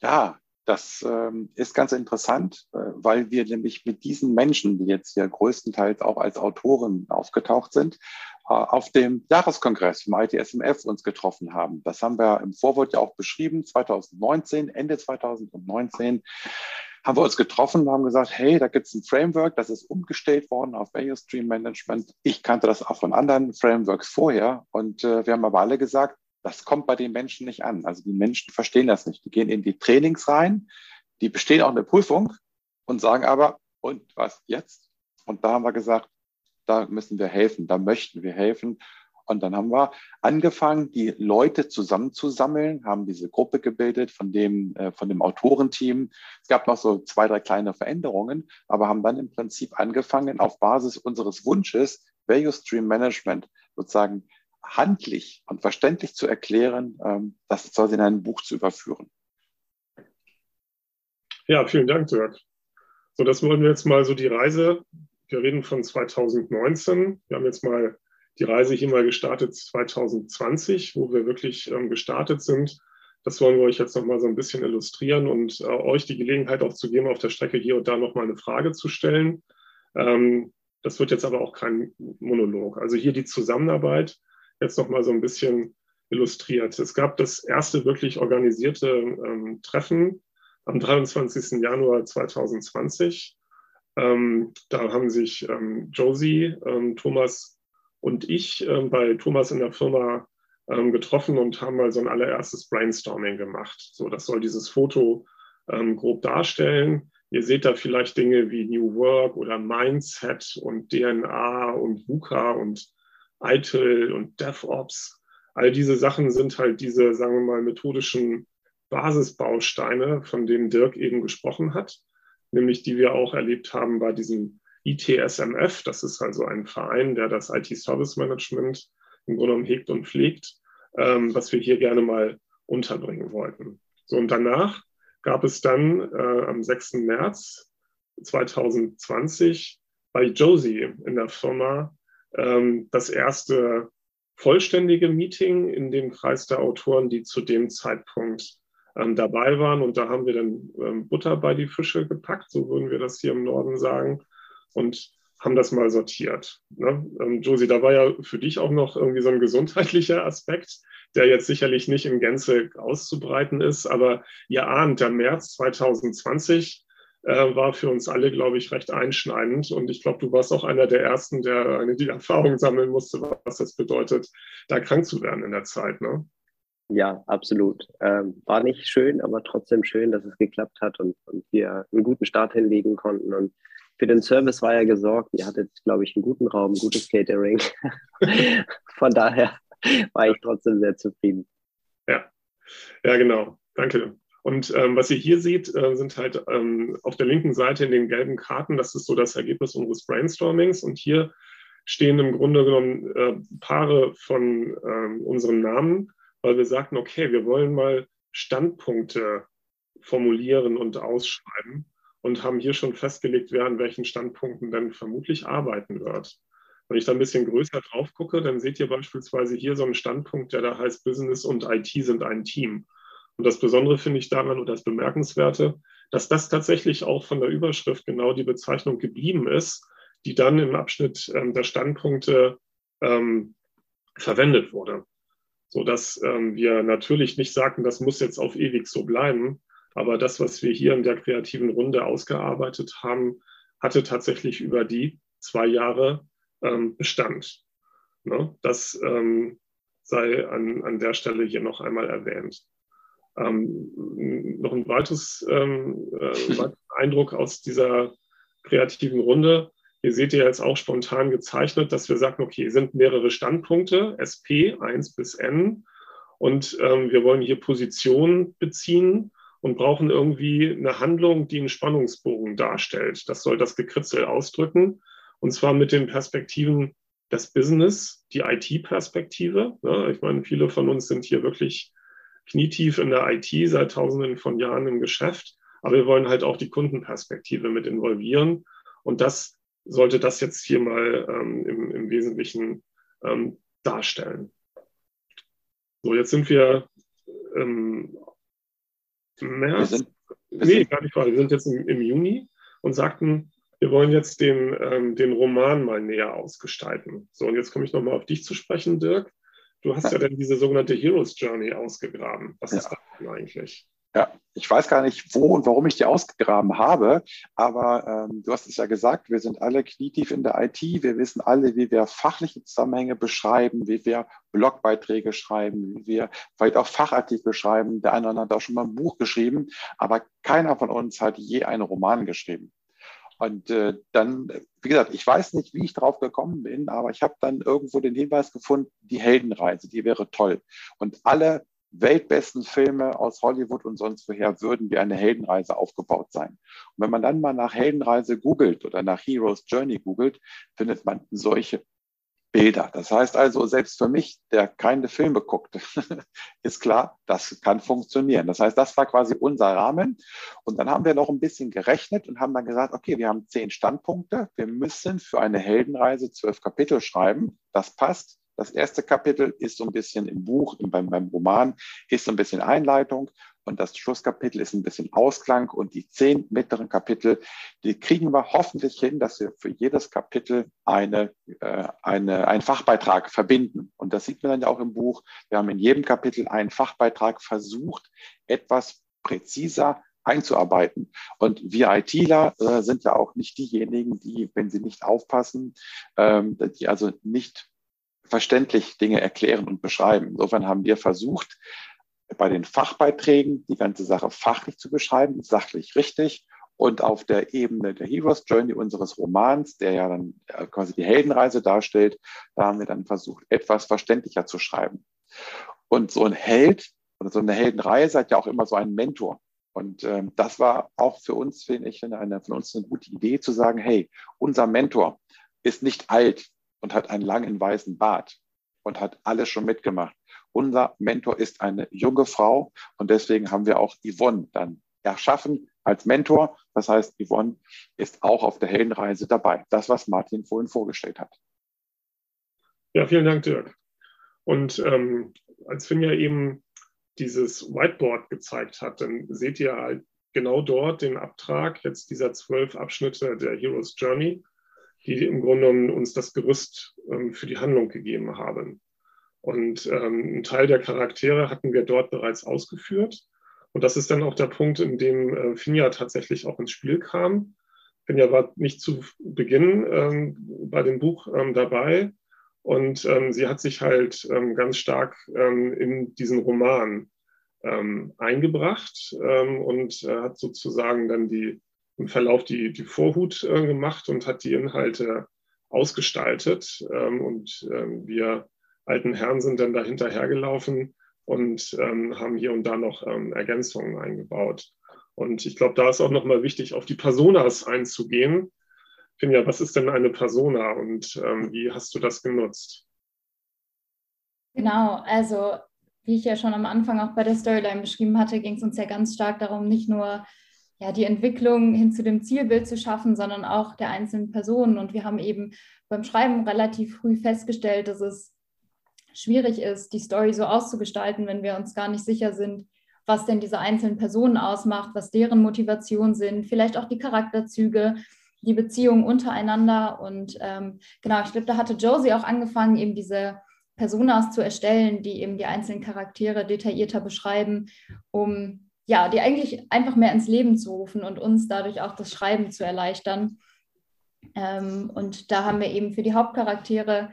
Ja, das ähm, ist ganz interessant, äh, weil wir nämlich mit diesen Menschen, die jetzt hier größtenteils auch als Autoren aufgetaucht sind, äh, auf dem Jahreskongress vom ITSMF uns getroffen haben. Das haben wir im Vorwort ja auch beschrieben, 2019, Ende 2019 haben wir uns getroffen und haben gesagt, hey, da gibt es ein Framework, das ist umgestellt worden auf Value Stream Management. Ich kannte das auch von anderen Frameworks vorher und äh, wir haben aber alle gesagt, das kommt bei den Menschen nicht an. Also die Menschen verstehen das nicht. Die gehen in die Trainings rein, die bestehen auch eine Prüfung und sagen aber, und was jetzt? Und da haben wir gesagt, da müssen wir helfen, da möchten wir helfen. Und dann haben wir angefangen, die Leute zusammenzusammeln, haben diese Gruppe gebildet von dem, äh, von dem Autorenteam. Es gab noch so zwei, drei kleine Veränderungen, aber haben dann im Prinzip angefangen, auf Basis unseres Wunsches Value Stream Management sozusagen handlich und verständlich zu erklären, ähm, das soll in ein Buch zu überführen. Ja, vielen Dank, Dirk. So, das wollen wir jetzt mal so die Reise. Wir reden von 2019. Wir haben jetzt mal die Reise hier mal gestartet 2020, wo wir wirklich ähm, gestartet sind. Das wollen wir euch jetzt noch mal so ein bisschen illustrieren und äh, euch die Gelegenheit auch zu geben, auf der Strecke hier und da noch mal eine Frage zu stellen. Ähm, das wird jetzt aber auch kein Monolog. Also hier die Zusammenarbeit jetzt noch mal so ein bisschen illustriert. Es gab das erste wirklich organisierte ähm, Treffen am 23. Januar 2020. Ähm, da haben sich ähm, Josie, ähm, Thomas und ich ähm, bei Thomas in der Firma ähm, getroffen und haben mal so ein allererstes Brainstorming gemacht. So, das soll dieses Foto grob darstellen. Ihr seht da vielleicht Dinge wie New Work oder Mindset und DNA und VUCA und ITIL und DevOps. All diese Sachen sind halt diese, sagen wir mal, methodischen Basisbausteine, von denen Dirk eben gesprochen hat, nämlich die wir auch erlebt haben bei diesem ITSMF. Das ist also ein Verein, der das IT-Service Management im Grunde genommen hegt und pflegt, ähm, was wir hier gerne mal unterbringen wollten. So, und danach gab es dann äh, am 6. März 2020 bei Josie in der Firma ähm, das erste vollständige Meeting in dem Kreis der Autoren, die zu dem Zeitpunkt ähm, dabei waren. Und da haben wir dann ähm, Butter bei die Fische gepackt, so würden wir das hier im Norden sagen, und haben das mal sortiert. Ne? Ähm, Josie, da war ja für dich auch noch irgendwie so ein gesundheitlicher Aspekt, der jetzt sicherlich nicht in Gänze auszubreiten ist, aber ihr ahnt, der März 2020 äh, war für uns alle, glaube ich, recht einschneidend. Und ich glaube, du warst auch einer der Ersten, der eine die Erfahrung sammeln musste, was das bedeutet, da krank zu werden in der Zeit. Ne? Ja, absolut. Ähm, war nicht schön, aber trotzdem schön, dass es geklappt hat und, und wir einen guten Start hinlegen konnten. Und für den Service war ja gesorgt. Ihr hattet, glaube ich, einen guten Raum, gutes Catering. Von daher war ich trotzdem sehr zufrieden. Ja, ja, genau. Danke. Und ähm, was ihr hier seht, äh, sind halt ähm, auf der linken Seite in den gelben Karten, das ist so das Ergebnis unseres Brainstormings. Und hier stehen im Grunde genommen äh, Paare von äh, unseren Namen, weil wir sagten, okay, wir wollen mal Standpunkte formulieren und ausschreiben und haben hier schon festgelegt, wer an welchen Standpunkten dann vermutlich arbeiten wird. Wenn ich da ein bisschen größer drauf gucke, dann seht ihr beispielsweise hier so einen Standpunkt, der da heißt, Business und IT sind ein Team. Und das Besondere finde ich daran oder das Bemerkenswerte, dass das tatsächlich auch von der Überschrift genau die Bezeichnung geblieben ist, die dann im Abschnitt ähm, der Standpunkte ähm, verwendet wurde. So dass ähm, wir natürlich nicht sagten, das muss jetzt auf ewig so bleiben, aber das, was wir hier in der kreativen Runde ausgearbeitet haben, hatte tatsächlich über die zwei Jahre ähm, Bestand. Ne? Das ähm, sei an, an der Stelle hier noch einmal erwähnt. Ähm, noch ein weiteres ähm, äh, Eindruck aus dieser kreativen Runde. Hier seht ihr jetzt auch spontan gezeichnet, dass wir sagen, okay, hier sind mehrere Standpunkte, SP 1 bis N. Und ähm, wir wollen hier Positionen beziehen und brauchen irgendwie eine Handlung, die einen Spannungsbogen darstellt. Das soll das Gekritzel ausdrücken. Und zwar mit den Perspektiven des Business, die IT-Perspektive. Ne? Ich meine, viele von uns sind hier wirklich knietief in der IT seit tausenden von Jahren im Geschäft, aber wir wollen halt auch die Kundenperspektive mit involvieren. Und das sollte das jetzt hier mal ähm, im, im, Wesentlichen ähm, darstellen. So, jetzt sind wir ähm, im März. Wir sind, wir nee, gar nicht wahr. Wir sind jetzt im, im, Juni und sagten, wir wollen jetzt den, ähm, den Roman mal näher ausgestalten. So, und jetzt komme ich nochmal auf dich zu sprechen, Dirk. Du hast ja dann diese sogenannte Heroes Journey ausgegraben. Was ja. ist das denn eigentlich? Ja, ich weiß gar nicht, wo und warum ich die ausgegraben habe, aber ähm, du hast es ja gesagt, wir sind alle knietief in der IT, wir wissen alle, wie wir fachliche Zusammenhänge beschreiben, wie wir Blogbeiträge schreiben, wie wir vielleicht auch Fachartikel schreiben. Der eine oder andere hat auch schon mal ein Buch geschrieben, aber keiner von uns hat je einen Roman geschrieben. Und äh, dann, wie gesagt, ich weiß nicht, wie ich drauf gekommen bin, aber ich habe dann irgendwo den Hinweis gefunden, die Heldenreise, die wäre toll. Und alle weltbesten Filme aus Hollywood und sonst woher würden wie eine Heldenreise aufgebaut sein. Und wenn man dann mal nach Heldenreise googelt oder nach Heroes Journey googelt, findet man solche Bilder. Das heißt also, selbst für mich, der keine Filme guckt, ist klar, das kann funktionieren. Das heißt, das war quasi unser Rahmen. Und dann haben wir noch ein bisschen gerechnet und haben dann gesagt, okay, wir haben zehn Standpunkte. Wir müssen für eine Heldenreise zwölf Kapitel schreiben. Das passt. Das erste Kapitel ist so ein bisschen im Buch, beim, beim Roman, ist so ein bisschen Einleitung und das Schlusskapitel ist ein bisschen Ausklang und die zehn mittleren Kapitel, die kriegen wir hoffentlich hin, dass wir für jedes Kapitel eine, äh, eine, einen Fachbeitrag verbinden. Und das sieht man dann ja auch im Buch. Wir haben in jedem Kapitel einen Fachbeitrag versucht, etwas präziser einzuarbeiten. Und wir ITler äh, sind ja auch nicht diejenigen, die, wenn sie nicht aufpassen, ähm, die also nicht verständlich Dinge erklären und beschreiben. Insofern haben wir versucht, bei den Fachbeiträgen die ganze Sache fachlich zu beschreiben, sachlich richtig. Und auf der Ebene der Heroes Journey unseres Romans, der ja dann äh, quasi die Heldenreise darstellt, da haben wir dann versucht, etwas verständlicher zu schreiben. Und so ein Held oder so eine Heldenreise hat ja auch immer so einen Mentor. Und ähm, das war auch für uns, finde ich, eine, von uns eine gute Idee zu sagen, hey, unser Mentor ist nicht alt, und hat einen langen weißen Bart und hat alles schon mitgemacht. Unser Mentor ist eine junge Frau und deswegen haben wir auch Yvonne dann erschaffen als Mentor. Das heißt, Yvonne ist auch auf der Heldenreise dabei. Das, was Martin vorhin vorgestellt hat. Ja, vielen Dank, Dirk. Und ähm, als Finja eben dieses Whiteboard gezeigt hat, dann seht ihr halt genau dort den Abtrag jetzt dieser zwölf Abschnitte der Hero's Journey die im Grunde genommen uns das Gerüst ähm, für die Handlung gegeben haben. Und ähm, einen Teil der Charaktere hatten wir dort bereits ausgeführt. Und das ist dann auch der Punkt, in dem äh, Finja tatsächlich auch ins Spiel kam. Finja war nicht zu Beginn ähm, bei dem Buch ähm, dabei. Und ähm, sie hat sich halt ähm, ganz stark ähm, in diesen Roman eingebracht und äh, hat sozusagen dann die im Verlauf die, die Vorhut äh, gemacht und hat die Inhalte ausgestaltet. Ähm, und ähm, wir alten Herren sind dann da hinterhergelaufen und ähm, haben hier und da noch ähm, Ergänzungen eingebaut. Und ich glaube, da ist auch nochmal wichtig, auf die Personas einzugehen. Finja, was ist denn eine Persona und ähm, wie hast du das genutzt? Genau, also wie ich ja schon am Anfang auch bei der Storyline beschrieben hatte, ging es uns ja ganz stark darum, nicht nur ja, die Entwicklung hin zu dem Zielbild zu schaffen, sondern auch der einzelnen Personen. Und wir haben eben beim Schreiben relativ früh festgestellt, dass es schwierig ist, die Story so auszugestalten, wenn wir uns gar nicht sicher sind, was denn diese einzelnen Personen ausmacht, was deren Motivationen sind, vielleicht auch die Charakterzüge, die Beziehungen untereinander. Und ähm, genau, ich glaube, da hatte Josie auch angefangen, eben diese Personas zu erstellen, die eben die einzelnen Charaktere detaillierter beschreiben, um ja, die eigentlich einfach mehr ins Leben zu rufen und uns dadurch auch das Schreiben zu erleichtern. Ähm, und da haben wir eben für die Hauptcharaktere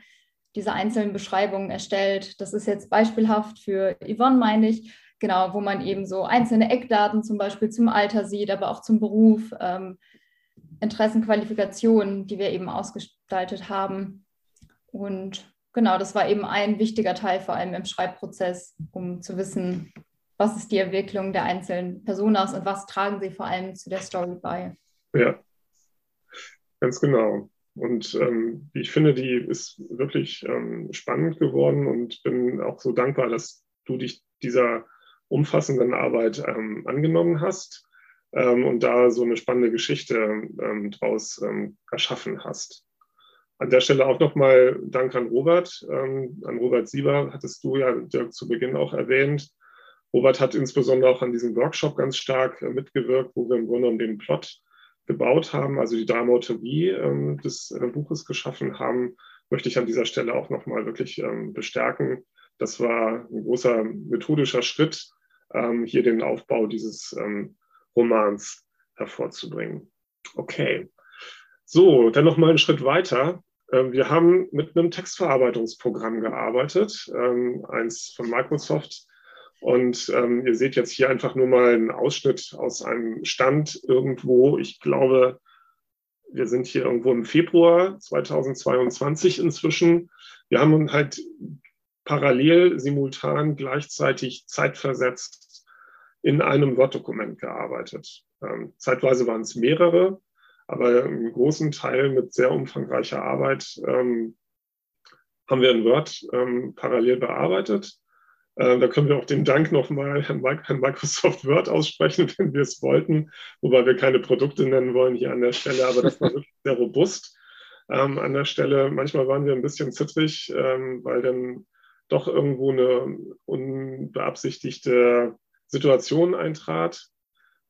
diese einzelnen Beschreibungen erstellt. Das ist jetzt beispielhaft für Yvonne, meine ich, genau, wo man eben so einzelne Eckdaten zum Beispiel zum Alter sieht, aber auch zum Beruf, ähm, Interessen, Qualifikationen, die wir eben ausgestaltet haben. Und genau, das war eben ein wichtiger Teil, vor allem im Schreibprozess, um zu wissen, was ist die Entwicklung der einzelnen Personas und was tragen sie vor allem zu der Story bei. Ja, ganz genau. Und ähm, ich finde, die ist wirklich ähm, spannend geworden und bin auch so dankbar, dass du dich dieser umfassenden Arbeit ähm, angenommen hast ähm, und da so eine spannende Geschichte ähm, draus ähm, erschaffen hast. An der Stelle auch nochmal Dank an Robert. Ähm, an Robert Sieber hattest du ja Dirk, zu Beginn auch erwähnt. Robert hat insbesondere auch an diesem Workshop ganz stark äh, mitgewirkt, wo wir im Grunde um den Plot gebaut haben, also die Dramaturgie ähm, des äh, Buches geschaffen haben, möchte ich an dieser Stelle auch nochmal wirklich ähm, bestärken. Das war ein großer methodischer Schritt, ähm, hier den Aufbau dieses ähm, Romans hervorzubringen. Okay. So, dann noch mal einen Schritt weiter. Ähm, wir haben mit einem Textverarbeitungsprogramm gearbeitet, ähm, eins von Microsoft. Und ähm, ihr seht jetzt hier einfach nur mal einen Ausschnitt aus einem Stand irgendwo. Ich glaube, wir sind hier irgendwo im Februar 2022 inzwischen. Wir haben halt parallel, simultan, gleichzeitig zeitversetzt in einem Word-Dokument gearbeitet. Ähm, zeitweise waren es mehrere, aber einen großen Teil mit sehr umfangreicher Arbeit ähm, haben wir in Word ähm, parallel bearbeitet. Äh, da können wir auch den Dank nochmal Herrn Microsoft Word aussprechen, wenn wir es wollten, wobei wir keine Produkte nennen wollen hier an der Stelle, aber das war wirklich sehr robust ähm, an der Stelle. Manchmal waren wir ein bisschen zittrig, ähm, weil dann doch irgendwo eine unbeabsichtigte Situation eintrat.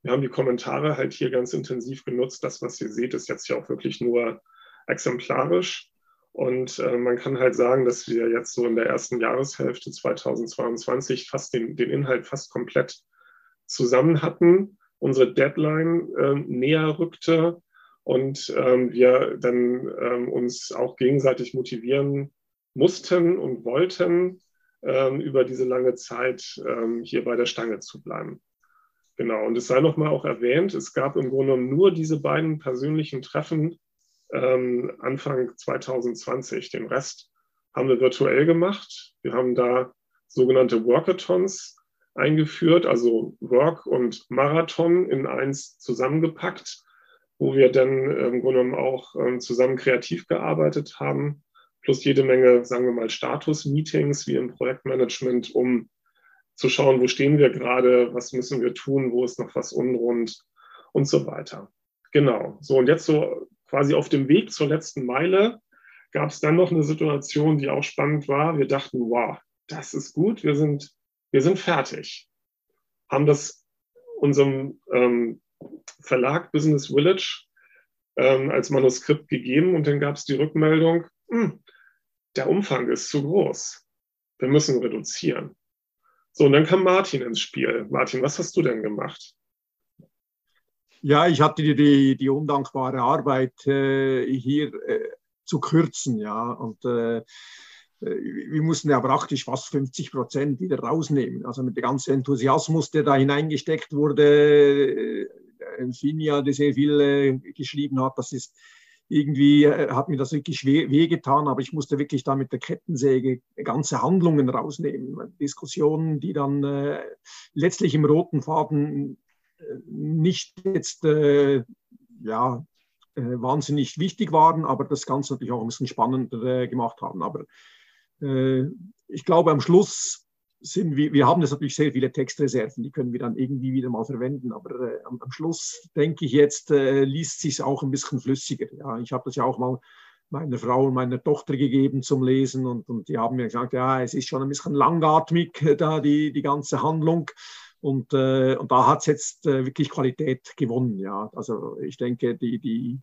Wir haben die Kommentare halt hier ganz intensiv genutzt. Das, was ihr seht, ist jetzt ja auch wirklich nur exemplarisch. Und äh, man kann halt sagen, dass wir jetzt so in der ersten Jahreshälfte 2022 fast den, den Inhalt fast komplett zusammen hatten. Unsere Deadline äh, näher rückte und ähm, wir dann ähm, uns auch gegenseitig motivieren mussten und wollten, ähm, über diese lange Zeit ähm, hier bei der Stange zu bleiben. Genau, und es sei nochmal auch erwähnt, es gab im Grunde nur diese beiden persönlichen Treffen ähm, Anfang 2020. Den Rest haben wir virtuell gemacht. Wir haben da sogenannte Workathons eingeführt, also Work und Marathon in eins zusammengepackt, wo wir dann im Grunde genommen auch ähm, zusammen kreativ gearbeitet haben plus jede Menge, sagen wir mal, Status-Meetings wie im Projektmanagement, um zu schauen, wo stehen wir gerade, was müssen wir tun, wo ist noch was unrund und so weiter. Genau. So, und jetzt so quasi auf dem Weg zur letzten Meile gab es dann noch eine Situation, die auch spannend war. Wir dachten, wow, das ist gut, wir sind, wir sind fertig. Haben das unserem ähm, Verlag Business Village ähm, als Manuskript gegeben und dann gab es die Rückmeldung, hm, der Umfang ist zu groß. Wir müssen reduzieren. So, und dann kam Martin ins Spiel. Martin, was hast du denn gemacht? Ja, ich hatte die, die, die undankbare Arbeit, äh, hier äh, zu kürzen, ja. Und äh, äh wir mussten ja praktisch fast 50 Prozent wieder rausnehmen. Also mit dem ganzen Enthusiasmus, der da hineingesteckt wurde, äh, Finja, der sehr viel äh, geschrieben hat, das ist irgendwie äh, hat mir das wirklich wehgetan, aber ich musste wirklich da mit der Kettensäge ganze Handlungen rausnehmen. Diskussionen, die dann äh, letztlich im roten Faden nicht jetzt äh, ja, äh, wahnsinnig wichtig waren, aber das Ganze natürlich auch ein bisschen spannender äh, gemacht haben. Aber ich glaube, am Schluss sind wir, wir haben jetzt natürlich sehr viele Textreserven, die können wir dann irgendwie wieder mal verwenden, aber äh, am, am, Schluss denke ich jetzt, äh, liest sich auch ein bisschen flüssiger. Ja, ich habe das ja auch mal meiner Frau und meiner Tochter gegeben zum Lesen und, und die haben mir gesagt, ja, es ist schon ein bisschen langatmig, da die, die ganze Handlung. Und, äh, und da hat es jetzt äh, wirklich Qualität gewonnen. Ja. Also ich denke, die, die,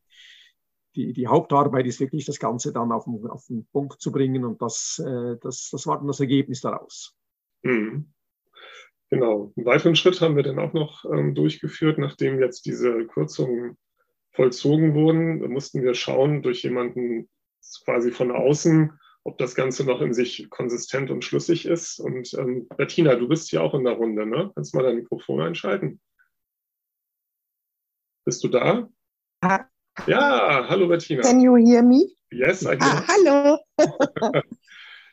die, die Hauptarbeit ist wirklich, das Ganze dann auf den, auf den Punkt zu bringen. Und das, äh, das, das war dann das Ergebnis daraus. Mhm. Genau. Einen weiteren Schritt haben wir dann auch noch ähm, durchgeführt, nachdem jetzt diese Kürzungen vollzogen wurden. Da mussten wir schauen durch jemanden quasi von außen, ob das Ganze noch in sich konsistent und schlüssig ist. Und ähm, Bettina, du bist hier auch in der Runde, ne? Kannst du mal dein Mikrofon einschalten? Bist du da? Ah. Ja, hallo Bettina. Can you hear me? Yes, I can. Ah, hallo.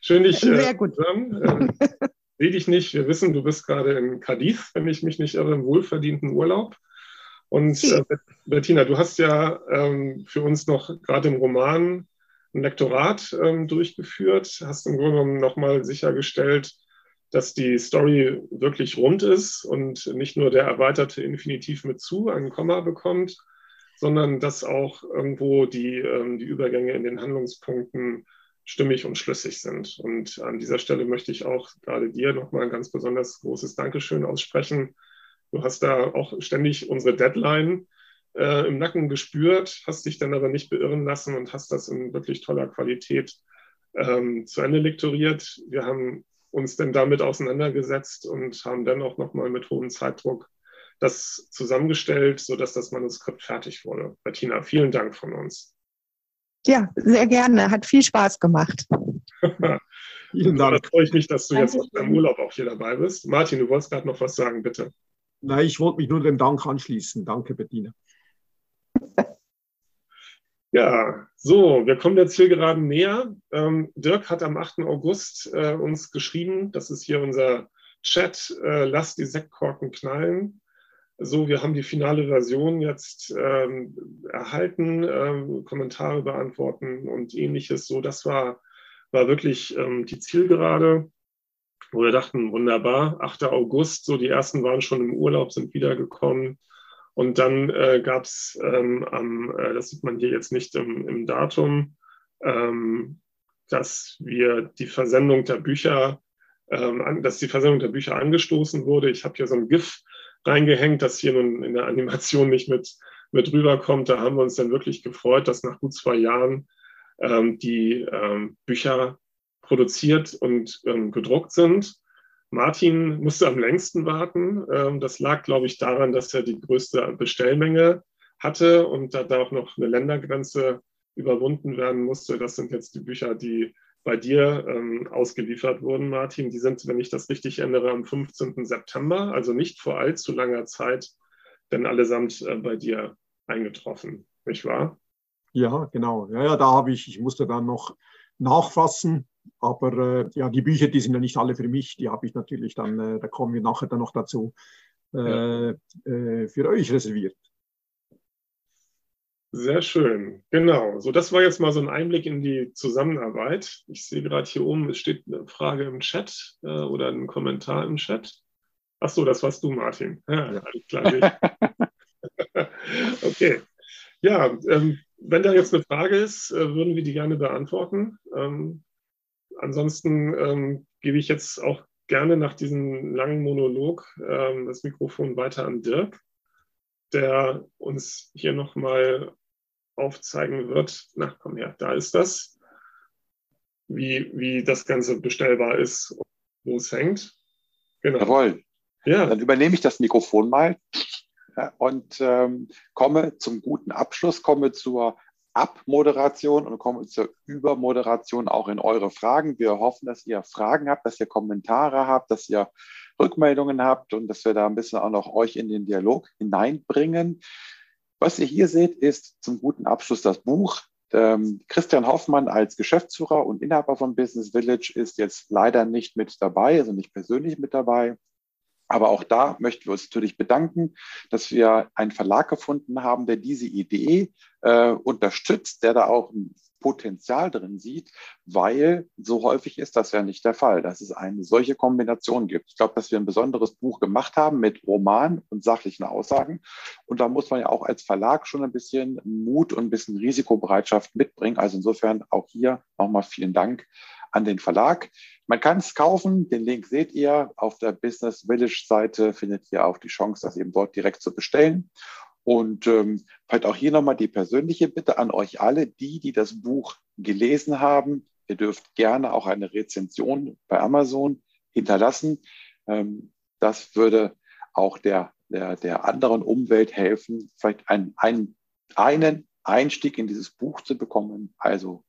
Schön, dich äh, Sehr gut. Ähm, sehe dich nicht. Wir wissen, du bist gerade in Cadiz, wenn ich mich nicht irre, im wohlverdienten Urlaub. Und äh, Bettina, du hast ja ähm, für uns noch gerade im Roman ein Lektorat ähm, durchgeführt, hast im Grunde genommen nochmal sichergestellt, dass die Story wirklich rund ist und nicht nur der erweiterte Infinitiv mit zu ein Komma bekommt, sondern dass auch irgendwo die, ähm, die Übergänge in den Handlungspunkten stimmig und schlüssig sind. Und an dieser Stelle möchte ich auch gerade dir nochmal ein ganz besonders großes Dankeschön aussprechen. Du hast da auch ständig unsere Deadline äh, im Nacken gespürt, hast dich dann aber nicht beirren lassen und hast das in wirklich toller Qualität ähm, zu Ende lektoriert. Wir haben uns denn damit auseinandergesetzt und haben dann auch nochmal mit hohem Zeitdruck das zusammengestellt, sodass das Manuskript fertig wurde. Bettina, vielen Dank von uns. Ja, sehr gerne. Hat viel Spaß gemacht. vielen Dank. Da freue ich mich, dass du jetzt aus deinem Urlaub auch hier dabei bist. Martin, du wolltest gerade noch was sagen, bitte. Nein, ich wollte mich nur dem Dank anschließen. Danke, Bettina. Ja, so, wir kommen jetzt hier gerade näher. Ähm, Dirk hat am 8. August äh, uns geschrieben, das ist hier unser Chat, äh, lasst die Sektkorken knallen. So, wir haben die finale Version jetzt ähm, erhalten, ähm, Kommentare beantworten und ähnliches. So, das war, war wirklich ähm, die Zielgerade, wo wir dachten, wunderbar, 8. August, so die ersten waren schon im Urlaub, sind wiedergekommen. Und dann äh, gab es ähm, am, äh, das sieht man hier jetzt nicht im, im Datum, ähm, dass wir die Versendung der Bücher, ähm, dass die Versendung der Bücher angestoßen wurde. Ich habe hier so ein GIF reingehängt, das hier nun in der Animation nicht mit, mit rüberkommt. Da haben wir uns dann wirklich gefreut, dass nach gut zwei Jahren ähm, die ähm, Bücher produziert und ähm, gedruckt sind. Martin musste am längsten warten. Ähm, das lag, glaube ich, daran, dass er die größte Bestellmenge hatte und da auch noch eine Ländergrenze überwunden werden musste. Das sind jetzt die Bücher, die bei dir ähm, ausgeliefert wurden, Martin. Die sind, wenn ich das richtig erinnere, am 15. September, also nicht vor allzu langer Zeit, denn allesamt äh, bei dir eingetroffen, nicht wahr? Ja, genau. Ja, ja da habe ich, ich musste dann noch nachfassen aber äh, ja, die Bücher, die sind ja nicht alle für mich, die habe ich natürlich dann, äh, da kommen wir nachher dann noch dazu, äh, äh, für euch reserviert. Sehr schön, genau. So, das war jetzt mal so ein Einblick in die Zusammenarbeit. Ich sehe gerade hier oben, es steht eine Frage im Chat äh, oder ein Kommentar im Chat. Ach so, das warst du, Martin. Ja, ja. klar. okay. Ja, ähm, wenn da jetzt eine Frage ist, äh, würden wir die gerne beantworten. Ähm, ansonsten ähm, gebe ich jetzt auch gerne nach diesem langen Monolog ähm, das Mikrofon weiter an Dirk, der uns hier nochmal aufzeigen wird. Na, komm her, da ist das, wie, wie das Ganze bestellbar ist und wo es hängt. Genau. Jawohl. Ja. Dann übernehme ich das Mikrofon mal und ähm, komme zum guten Abschluss, komme zur Abmoderation und kommen zur Übermoderation auch in eure Fragen. Wir hoffen, dass ihr Fragen habt, dass ihr Kommentare habt, dass ihr Rückmeldungen habt und dass wir da ein bisschen auch noch euch in den Dialog hineinbringen. Was ihr hier seht, ist zum guten Abschluss das Buch. Ähm, Christian Hoffmann als Geschäftsführer und Inhaber von Business Village ist jetzt leider nicht mit dabei, also nicht persönlich mit dabei. Aber auch da möchten wir uns natürlich bedanken, dass wir einen Verlag gefunden haben, der diese Idee äh, unterstützt, der da auch ein Potenzial drin sieht, weil so häufig ist das ja nicht der Fall, dass es eine solche Kombination gibt. Ich glaube, dass wir ein besonderes Buch gemacht haben mit Roman und sachlichen Aussagen. Und da muss man ja auch als Verlag schon ein bisschen Mut und ein bisschen Risikobereitschaft mitbringen. Also insofern auch hier nochmal vielen Dank an den Verlag. Man kann es kaufen, den Link seht ihr. Auf der Business Village Seite findet ihr auch die Chance, das eben dort direkt zu bestellen. Und ähm, vielleicht auch hier nochmal die persönliche Bitte an euch alle, die, die das Buch gelesen haben. Ihr dürft gerne auch eine Rezension bei Amazon hinterlassen. Ähm, das würde auch der, der, der anderen Umwelt helfen, vielleicht einen, einen, einen Einstieg in dieses Buch zu bekommen. Also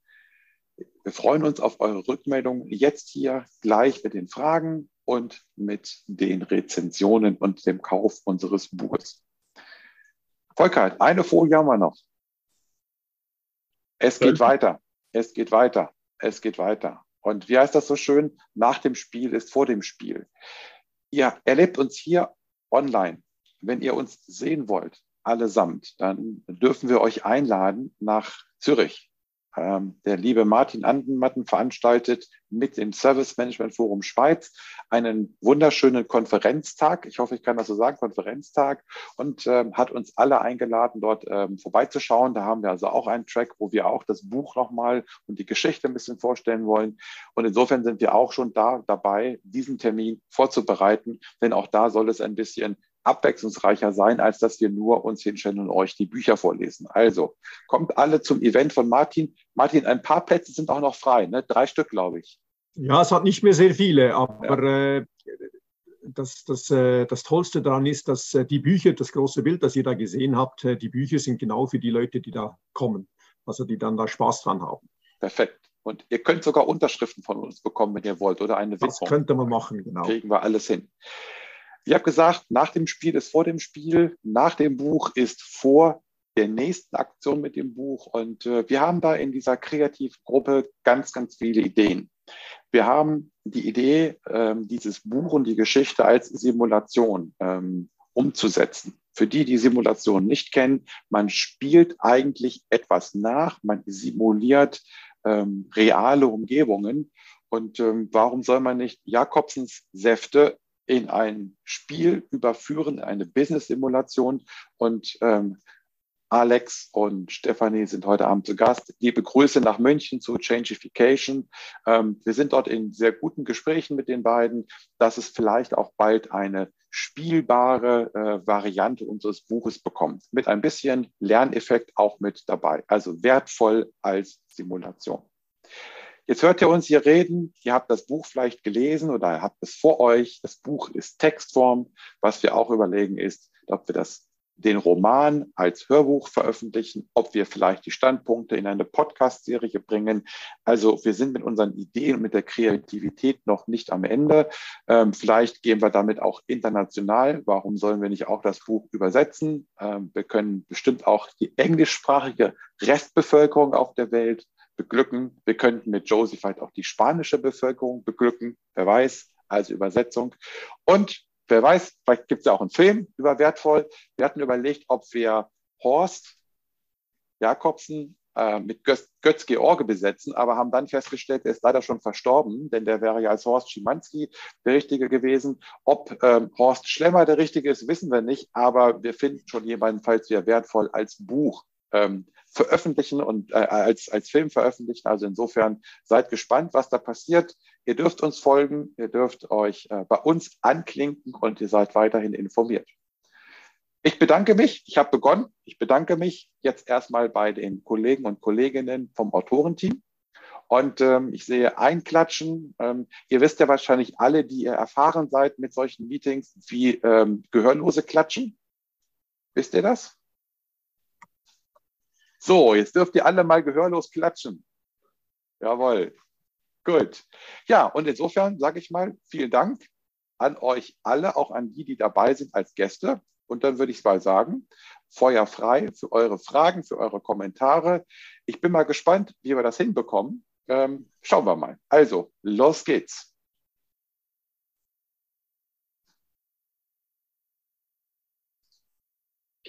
wir freuen uns auf eure Rückmeldungen jetzt hier gleich mit den Fragen und mit den Rezensionen und dem Kauf unseres Buches. Volker, eine Folie haben wir noch. Es geht weiter. Es geht weiter. Es geht weiter. Und wie heißt das so schön? Nach dem Spiel ist vor dem Spiel. Ihr erlebt uns hier online. Wenn ihr uns sehen wollt, allesamt, dann dürfen wir euch einladen nach Zürich der liebe Martin Andenmatten veranstaltet mit dem Service Management Forum Schweiz einen wunderschönen Konferenztag. Ich hoffe, ich kann das so sagen, Konferenztag und ähm, hat uns alle eingeladen, dort ähm, vorbeizuschauen. Da haben wir also auch einen Track, wo wir auch das Buch nochmal und die Geschichte ein bisschen vorstellen wollen. Und insofern sind wir auch schon da dabei, diesen Termin vorzubereiten, denn auch da soll es ein bisschen abwechslungsreicher sein, als dass wir nur uns hinstellen und euch die Bücher vorlesen. Also kommt alle zum Event von Martin. Martin, ein paar Plätze sind auch noch frei, ne? drei Stück, glaube ich. Ja, es hat nicht mehr sehr viele, aber ja. äh, das, das, äh, das Tollste daran ist, dass äh, die Bücher, das große Bild, das ihr da gesehen habt, die Bücher sind genau für die Leute, die da kommen, also die dann da Spaß dran haben. Perfekt. Und ihr könnt sogar Unterschriften von uns bekommen, wenn ihr wollt, oder eine Widmung. Das könnte man machen, genau. Kriegen wir alles hin. Ich habe gesagt, nach dem Spiel ist vor dem Spiel, nach dem Buch ist vor der nächsten Aktion mit dem Buch. Und äh, wir haben da in dieser Kreativgruppe ganz, ganz viele Ideen. Wir haben die Idee, ähm, dieses Buch und die Geschichte als Simulation ähm, umzusetzen. Für die, die Simulation nicht kennen, man spielt eigentlich etwas nach, man simuliert ähm, reale Umgebungen. Und ähm, warum soll man nicht Jakobsens Säfte in ein Spiel überführen, eine Business-Simulation. Und ähm, Alex und Stefanie sind heute Abend zu Gast. Liebe Grüße nach München zu Changification. Ähm, wir sind dort in sehr guten Gesprächen mit den beiden, dass es vielleicht auch bald eine spielbare äh, Variante unseres Buches bekommt. Mit ein bisschen Lerneffekt auch mit dabei. Also wertvoll als Simulation. Jetzt hört ihr uns hier reden. Ihr habt das Buch vielleicht gelesen oder habt es vor euch. Das Buch ist Textform. Was wir auch überlegen ist, ob wir das den Roman als Hörbuch veröffentlichen, ob wir vielleicht die Standpunkte in eine Podcast-Serie bringen. Also wir sind mit unseren Ideen und mit der Kreativität noch nicht am Ende. Ähm, vielleicht gehen wir damit auch international. Warum sollen wir nicht auch das Buch übersetzen? Ähm, wir können bestimmt auch die englischsprachige Restbevölkerung auf der Welt beglücken. Wir könnten mit Josie vielleicht auch die spanische Bevölkerung beglücken. Wer weiß, also Übersetzung. Und wer weiß, vielleicht gibt es ja auch einen Film über Wertvoll. Wir hatten überlegt, ob wir Horst Jakobsen äh, mit Götz, Götz George besetzen, aber haben dann festgestellt, er ist leider schon verstorben, denn der wäre ja als Horst Schimanski der Richtige gewesen. Ob ähm, Horst Schlemmer der Richtige ist, wissen wir nicht, aber wir finden schon jemanden, falls wir wertvoll als Buch ähm, veröffentlichen und äh, als, als Film veröffentlichen. Also insofern seid gespannt, was da passiert. Ihr dürft uns folgen, ihr dürft euch äh, bei uns anklinken und ihr seid weiterhin informiert. Ich bedanke mich, ich habe begonnen. Ich bedanke mich jetzt erstmal bei den Kollegen und Kolleginnen vom Autorenteam. Und ähm, ich sehe einklatschen. Ähm, ihr wisst ja wahrscheinlich alle, die ihr erfahren seid mit solchen Meetings, wie ähm, Gehörlose klatschen. Wisst ihr das? So, jetzt dürft ihr alle mal gehörlos klatschen. Jawohl. Gut. Ja, und insofern sage ich mal vielen Dank an euch alle, auch an die, die dabei sind als Gäste. Und dann würde ich mal sagen, Feuer frei für eure Fragen, für eure Kommentare. Ich bin mal gespannt, wie wir das hinbekommen. Ähm, schauen wir mal. Also, los geht's.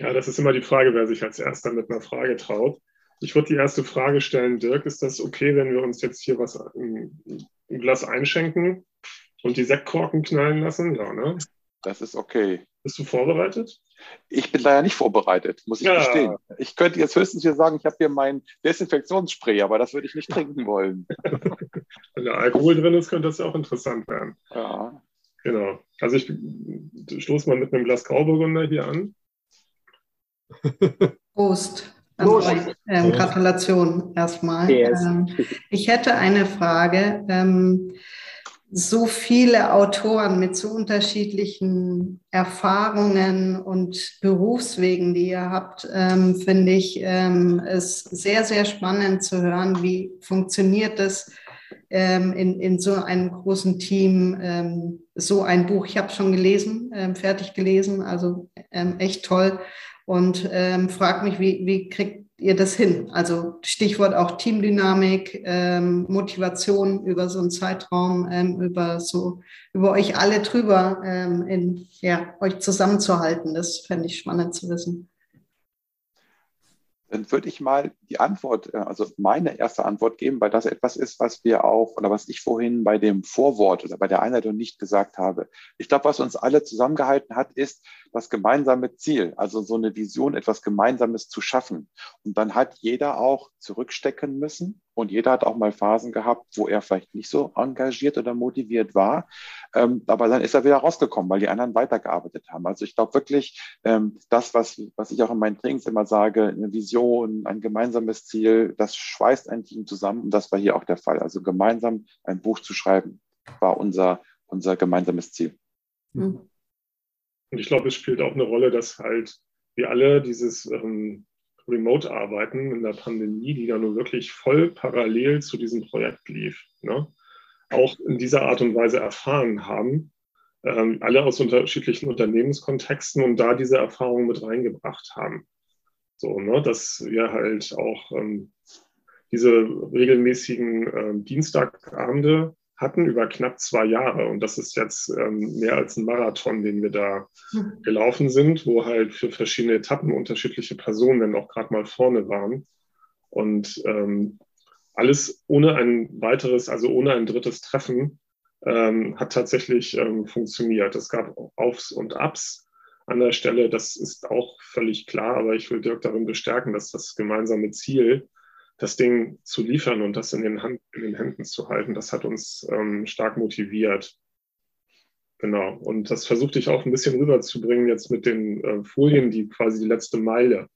Ja, das ist immer die Frage, wer sich als erster mit einer Frage traut. Ich würde die erste Frage stellen, Dirk, ist das okay, wenn wir uns jetzt hier was im, Glas einschenken und die Sektkorken knallen lassen? Ja, ne? Das ist okay. Bist du vorbereitet? Ich bin leider nicht vorbereitet, muss ich ja. gestehen. Ich könnte jetzt höchstens hier sagen, ich habe hier mein Desinfektionsspray, aber das würde ich nicht trinken wollen. Wenn da Alkohol drin ist, könnte das ja auch interessant werden. Ja. Genau. Also ich stoße mal mit einem Glas Grauburgunder hier an. Prost. Also, ähm, Gratulation erstmal. Yes. Ähm, ich hätte eine Frage. Ähm, so viele Autoren mit so unterschiedlichen Erfahrungen und Berufswegen, die ihr habt, ähm, finde ich ähm, es sehr, sehr spannend zu hören, wie funktioniert das ähm, in, in so einem großen Team, ähm, so ein Buch. Ich habe es schon gelesen, fertig gelesen, also echt toll und ähm, frage mich, wie, wie kriegt ihr das hin? Also Stichwort auch Teamdynamik, ähm, Motivation über so einen Zeitraum, ähm, über so über euch alle drüber, ähm, in, ja, euch zusammenzuhalten. Das fände ich spannend zu wissen. Dann würde ich mal die Antwort, äh, also meine erste Antwort geben, weil das etwas ist, was wir auch oder was ich vorhin bei dem Vorwort oder bei der Einleitung nicht gesagt habe. Ich glaube, was uns alle zusammengehalten hat, ist das gemeinsame Ziel, also so eine Vision, etwas Gemeinsames zu schaffen. Und dann hat jeder auch zurückstecken müssen und jeder hat auch mal Phasen gehabt, wo er vielleicht nicht so engagiert oder motiviert war. Ähm, aber dann ist er wieder rausgekommen, weil die anderen weitergearbeitet haben. Also ich glaube wirklich, ähm, das, was, was ich auch in meinen Trainings immer sage, eine Vision, ein gemeinsames Ziel, das schweißt ein Team zusammen. Und das war hier auch der Fall. Also gemeinsam ein Buch zu schreiben, war unser, unser gemeinsames Ziel. Und ich glaube, es spielt auch eine Rolle, dass halt wir alle dieses ähm, Remote-Arbeiten in der Pandemie, die da nur wirklich voll parallel zu diesem Projekt lief, ne? auch in dieser Art und Weise erfahren haben, ähm, alle aus unterschiedlichen Unternehmenskontexten und da diese Erfahrungen mit reingebracht haben. So, ne, dass wir halt auch ähm, diese regelmäßigen äh, Dienstagabende hatten über knapp zwei Jahre. Und das ist jetzt ähm, mehr als ein Marathon, den wir da mhm. gelaufen sind, wo halt für verschiedene Etappen unterschiedliche Personen dann auch gerade mal vorne waren. Und ähm, alles ohne ein weiteres, also ohne ein drittes Treffen, ähm, hat tatsächlich ähm, funktioniert. Es gab Aufs und Abs an der Stelle, das ist auch völlig klar, aber ich will Dirk darin bestärken, dass das gemeinsame Ziel das Ding zu liefern und das in den, Hand, in den Händen zu halten, das hat uns ähm, stark motiviert. Genau. Und das versuchte ich auch ein bisschen rüberzubringen jetzt mit den äh, Folien, die quasi die letzte Meile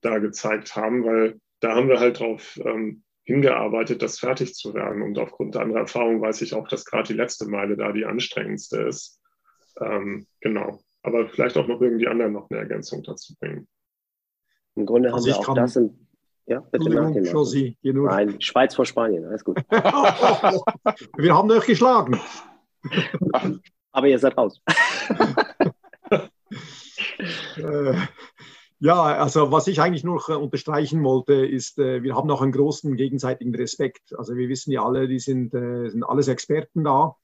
da gezeigt haben, weil da haben wir halt darauf ähm, hingearbeitet, das fertig zu werden. Und aufgrund anderer Erfahrung weiß ich auch, dass gerade die letzte Meile da die anstrengendste ist. Ähm, genau. Aber vielleicht auch noch irgendwie anderen noch eine Ergänzung dazu bringen. Im Grunde also haben wir auch das in, ja, bitte nach dem Josie, Nein, Schweiz vor Spanien, alles gut. Wir haben euch geschlagen. Aber ihr seid raus. Äh, ja, also was ich eigentlich noch äh, unterstreichen wollte, ist, äh, wir haben auch einen großen gegenseitigen Respekt. Also wir wissen ja alle, die sind, sind alles Experten da.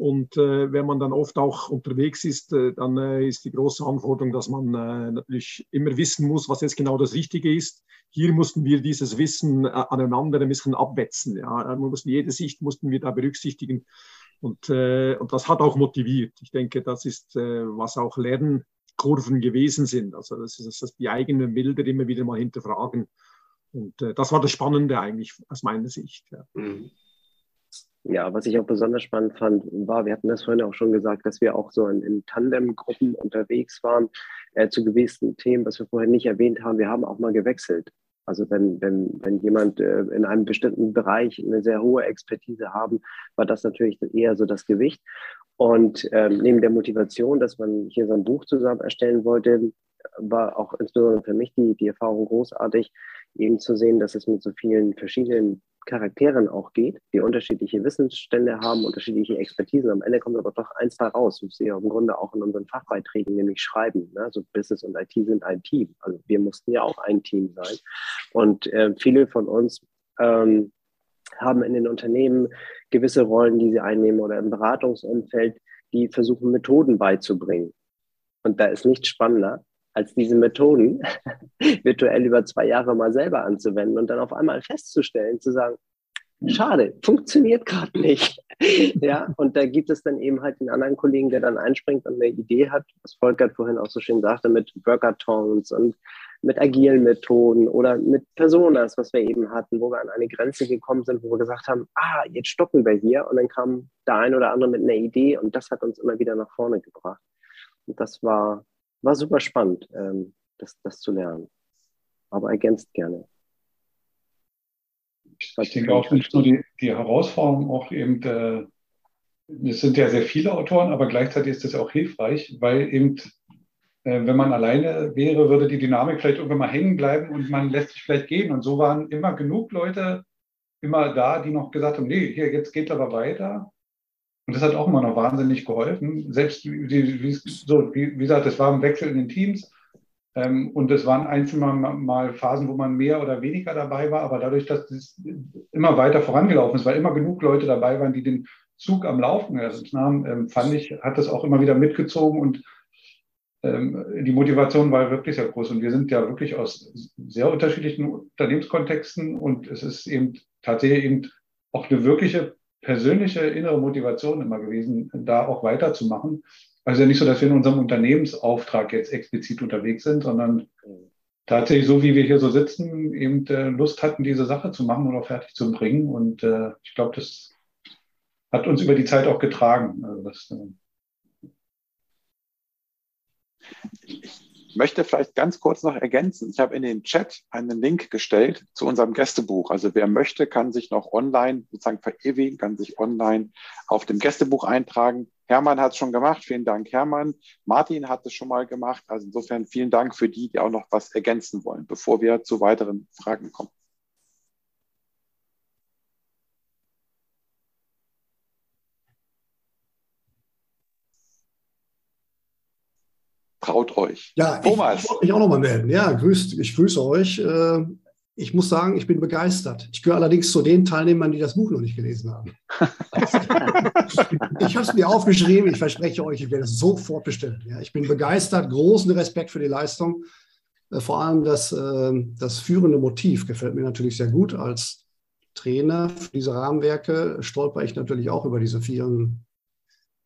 Und äh, wenn man dann oft auch unterwegs ist, äh, dann äh, ist die große Anforderung, dass man äh, natürlich immer wissen muss, was jetzt genau das Richtige ist. Hier mussten wir dieses Wissen äh, aneinander ein bisschen abwetzen. Ja. Wir mussten, jede Sicht mussten wir da berücksichtigen. Und, äh, und das hat auch motiviert. Ich denke, das ist, was auch Lernkurven gewesen sind. Also das ist das die eigenen Bilder immer wieder mal hinterfragen. Und das war das Spannende eigentlich aus meiner Sicht. Ja. Mhm. Ja, was ich auch besonders spannend fand, war, wir hatten das vorhin auch schon gesagt, dass wir auch so in, in Tandem-Gruppen unterwegs waren äh, zu gewissen Themen, was wir vorher nicht erwähnt haben. Wir haben auch mal gewechselt. Also wenn, wenn, wenn jemand äh, in einem bestimmten Bereich eine sehr hohe Expertise haben, war das natürlich eher so das Gewicht. Und ähm, neben der Motivation, dass man hier so ein Buch zusammen erstellen wollte, war auch insbesondere für mich die, die Erfahrung großartig, eben zu sehen, dass es mit so vielen verschiedenen Charakteren auch geht, die unterschiedliche Wissensstände haben, unterschiedliche Expertisen. Am Ende kommt aber doch eins da raus, was wir im Grunde auch in unseren Fachbeiträgen nämlich schreiben. Ne? Also Business und IT sind ein Team. Also wir mussten ja auch ein Team sein. Und äh, viele von uns ähm, haben in den Unternehmen gewisse Rollen, die sie einnehmen oder im Beratungsumfeld, die versuchen, Methoden beizubringen. Und da ist nichts spannender, als diese Methoden virtuell über zwei Jahre mal selber anzuwenden und dann auf einmal festzustellen, zu sagen, schade, funktioniert gerade nicht. ja, und da gibt es dann eben halt den anderen Kollegen, der dann einspringt und eine Idee hat, was Volker vorhin auch so schön sagte, mit Workathons und mit agilen Methoden oder mit Personas, was wir eben hatten, wo wir an eine Grenze gekommen sind, wo wir gesagt haben, ah, jetzt stoppen wir hier. Und dann kam der ein oder andere mit einer Idee und das hat uns immer wieder nach vorne gebracht. Und das war, war super spannend, ähm, das, das zu lernen. Aber ergänzt gerne. Ich denke auch nicht nur die, die Herausforderung, auch eben, äh, es sind ja sehr viele Autoren, aber gleichzeitig ist das auch hilfreich, weil eben, äh, wenn man alleine wäre, würde die Dynamik vielleicht irgendwann mal hängen bleiben und man lässt sich vielleicht gehen. Und so waren immer genug Leute immer da, die noch gesagt haben, nee, hier, jetzt geht aber weiter. Und das hat auch immer noch wahnsinnig geholfen. Selbst, wie, wie, so, wie, wie gesagt, es war ein Wechsel in den Teams. Ähm, und es waren einzelne mal, mal, Phasen, wo man mehr oder weniger dabei war. Aber dadurch, dass es immer weiter vorangelaufen ist, weil immer genug Leute dabei waren, die den Zug am Laufen nahmen, ähm, fand ich, hat das auch immer wieder mitgezogen. Und ähm, die Motivation war wirklich sehr groß. Und wir sind ja wirklich aus sehr unterschiedlichen Unternehmenskontexten und es ist eben tatsächlich eben auch eine wirkliche persönliche innere Motivation immer gewesen, da auch weiterzumachen. Also nicht so, dass wir in unserem Unternehmensauftrag jetzt explizit unterwegs sind, sondern tatsächlich so, wie wir hier so sitzen, eben äh, Lust hatten, diese Sache zu machen und auch fertig zu bringen. Und äh, ich glaube, das hat uns über die Zeit auch getragen. Also das, äh, ich möchte vielleicht ganz kurz noch ergänzen. Ich habe in den Chat einen Link gestellt zu unserem Gästebuch. Also wer möchte, kann sich noch online sozusagen verewigen, kann sich online auf dem Gästebuch eintragen. Hermann hat es schon gemacht. Vielen Dank, Hermann. Martin hat es schon mal gemacht. Also insofern vielen Dank für die, die auch noch was ergänzen wollen, bevor wir zu weiteren Fragen kommen. Traut euch. Ja, Thomas. ich wollte mich auch nochmal melden. Ja, grüßt, ich grüße euch. Äh, ich muss sagen, ich bin begeistert. Ich gehöre allerdings zu den Teilnehmern, die das Buch noch nicht gelesen haben. ich habe es mir aufgeschrieben. Ich verspreche euch, ich werde es sofort bestellen. Ja, ich bin begeistert. Großen Respekt für die Leistung. Äh, vor allem das, äh, das führende Motiv gefällt mir natürlich sehr gut. Als Trainer für diese Rahmenwerke stolper ich natürlich auch über diese vielen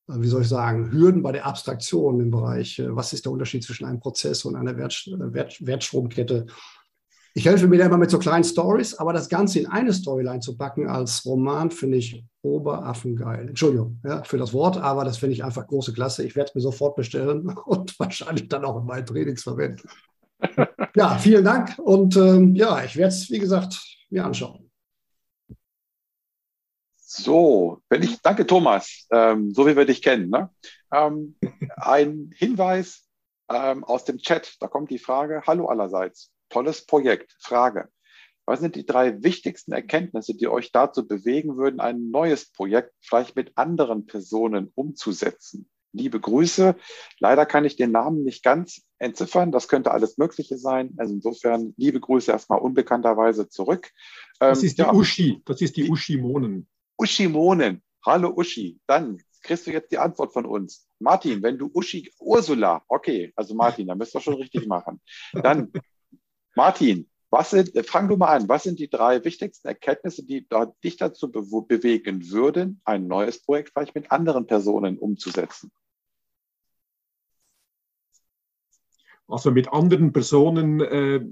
wie soll ich sagen, Hürden bei der Abstraktion im Bereich, äh, was ist der Unterschied zwischen einem Prozess und einer Wert, Wert, Wertstromkette. Ich helfe mir da immer mit so kleinen Stories, aber das Ganze in eine Storyline zu packen als Roman finde ich oberaffengeil. Entschuldigung ja, für das Wort, aber das finde ich einfach große Klasse. Ich werde es mir sofort bestellen und wahrscheinlich dann auch in meinen Trainings verwenden. ja, vielen Dank und ähm, ja, ich werde es, wie gesagt, mir anschauen. So, wenn ich, danke Thomas, ähm, so wie wir dich kennen. Ne? Ähm, ein Hinweis ähm, aus dem Chat, da kommt die Frage, hallo allerseits, tolles Projekt, Frage. Was sind die drei wichtigsten Erkenntnisse, die euch dazu bewegen würden, ein neues Projekt vielleicht mit anderen Personen umzusetzen? Liebe Grüße. Leider kann ich den Namen nicht ganz entziffern. Das könnte alles Mögliche sein. Also insofern liebe Grüße erstmal unbekannterweise zurück. Das ähm, ist die ja, Uschi. Das ist die Uschi Monen. Uschi Monen. Hallo Uschi. Dann kriegst du jetzt die Antwort von uns. Martin, wenn du Uschi, Ursula, okay, also Martin, da müsst ihr schon richtig machen. Dann, Martin, was sind, fang du mal an, was sind die drei wichtigsten Erkenntnisse, die dich dazu be bewegen würden, ein neues Projekt vielleicht mit anderen Personen umzusetzen? Also mit anderen Personen äh,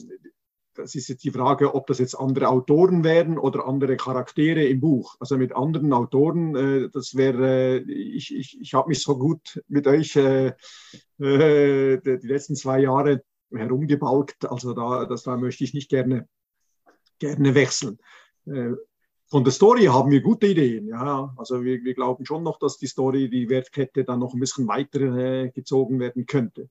das ist jetzt die Frage, ob das jetzt andere Autoren wären oder andere Charaktere im Buch. Also mit anderen Autoren, äh, das wäre, äh, ich, ich, ich habe mich so gut mit euch äh, äh, die letzten zwei Jahre herumgebalgt, also da, das, da möchte ich nicht gerne, gerne wechseln. Äh, von der Story haben wir gute Ideen. Ja, also wir, wir glauben schon noch, dass die Story, die Wertkette dann noch ein bisschen weiter äh, gezogen werden könnte.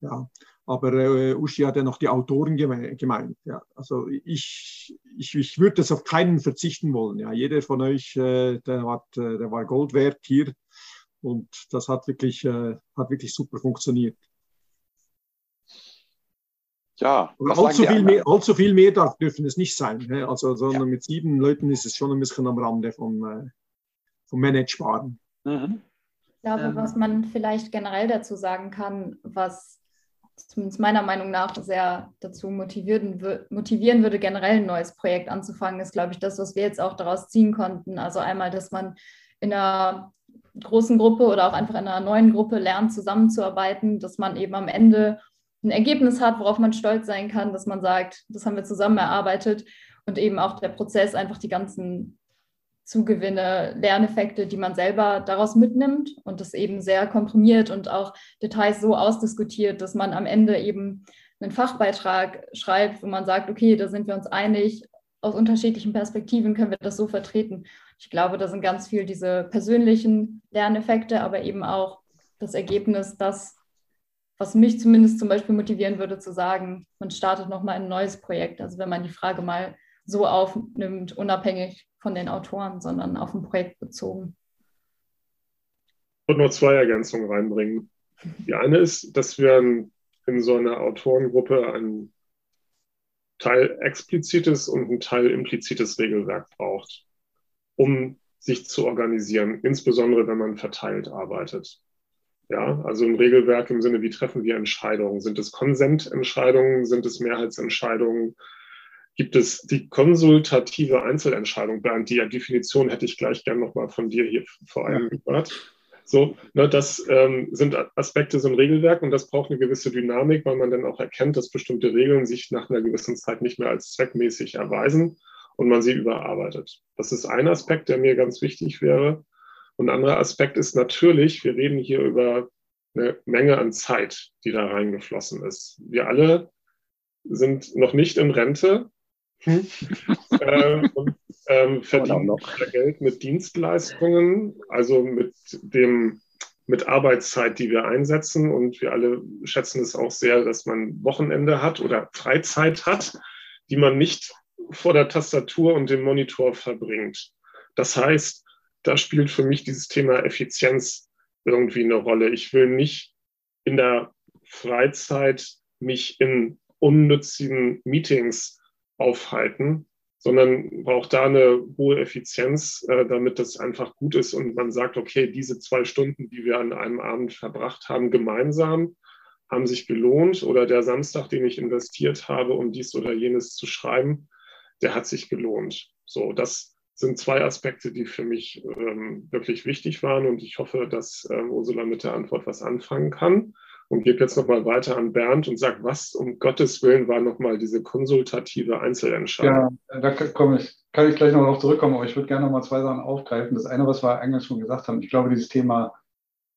Ja, aber äh, Uschi hat ja noch die Autoren gemeint. Ja. Also ich, ich, ich würde das auf keinen verzichten wollen. Ja. Jeder von euch, äh, der, hat, äh, der war Gold wert hier und das hat wirklich, äh, hat wirklich super funktioniert. Ja, allzu viel, mehr, allzu viel mehr darf, dürfen es nicht sein. Ne? Also, sondern ja. mit sieben Leuten ist es schon ein bisschen am Rande vom, äh, vom Managebaren. Mhm. Ich glaube, ähm. was man vielleicht generell dazu sagen kann, was zumindest meiner Meinung nach sehr dazu motivieren, motivieren würde, generell ein neues Projekt anzufangen, ist, glaube ich, das, was wir jetzt auch daraus ziehen konnten. Also einmal, dass man in einer großen Gruppe oder auch einfach in einer neuen Gruppe lernt, zusammenzuarbeiten, dass man eben am Ende ein Ergebnis hat, worauf man stolz sein kann, dass man sagt, das haben wir zusammen erarbeitet und eben auch der Prozess einfach die ganzen Zugewinne, Lerneffekte, die man selber daraus mitnimmt und das eben sehr komprimiert und auch Details so ausdiskutiert, dass man am Ende eben einen Fachbeitrag schreibt, wo man sagt, okay, da sind wir uns einig, aus unterschiedlichen Perspektiven können wir das so vertreten. Ich glaube, da sind ganz viel diese persönlichen Lerneffekte, aber eben auch das Ergebnis, das, was mich zumindest zum Beispiel motivieren würde, zu sagen, man startet nochmal ein neues Projekt. Also wenn man die Frage mal so aufnimmt, unabhängig von den Autoren, sondern auf ein Projekt bezogen. Ich würde noch zwei Ergänzungen reinbringen. Die eine ist, dass wir in so einer Autorengruppe ein Teil explizites und ein Teil implizites Regelwerk braucht, um sich zu organisieren, insbesondere wenn man verteilt arbeitet. Ja, also im Regelwerk im Sinne, wie treffen wir Entscheidungen? Sind es Konsententscheidungen? Sind es Mehrheitsentscheidungen? Gibt es die konsultative Einzelentscheidung? Bernd, die Definition hätte ich gleich gern nochmal von dir hier vor allem gehört. So, ne, das ähm, sind Aspekte so ein Regelwerk und das braucht eine gewisse Dynamik, weil man dann auch erkennt, dass bestimmte Regeln sich nach einer gewissen Zeit nicht mehr als zweckmäßig erweisen und man sie überarbeitet. Das ist ein Aspekt, der mir ganz wichtig wäre. Und ein anderer Aspekt ist natürlich, wir reden hier über eine Menge an Zeit, die da reingeflossen ist. Wir alle sind noch nicht in Rente hm? äh, und ähm, verdienen Geld mit Dienstleistungen, also mit dem mit Arbeitszeit, die wir einsetzen. Und wir alle schätzen es auch sehr, dass man Wochenende hat oder Freizeit hat, die man nicht vor der Tastatur und dem Monitor verbringt. Das heißt, da spielt für mich dieses Thema Effizienz irgendwie eine Rolle. Ich will nicht in der Freizeit mich in unnützigen Meetings aufhalten, sondern braucht da eine hohe Effizienz, äh, damit das einfach gut ist und man sagt, okay, diese zwei Stunden, die wir an einem Abend verbracht haben, gemeinsam, haben sich gelohnt oder der Samstag, den ich investiert habe, um dies oder jenes zu schreiben, der hat sich gelohnt. So, das sind zwei Aspekte, die für mich ähm, wirklich wichtig waren und ich hoffe, dass äh, Ursula mit der Antwort was anfangen kann und gebe jetzt nochmal weiter an Bernd und sage, was um Gottes Willen war nochmal diese konsultative Einzelentscheidung? Ja, da kann ich, kann ich gleich noch darauf zurückkommen, aber ich würde gerne nochmal zwei Sachen aufgreifen. Das eine, was wir eingangs schon gesagt haben, ich glaube, dieses Thema,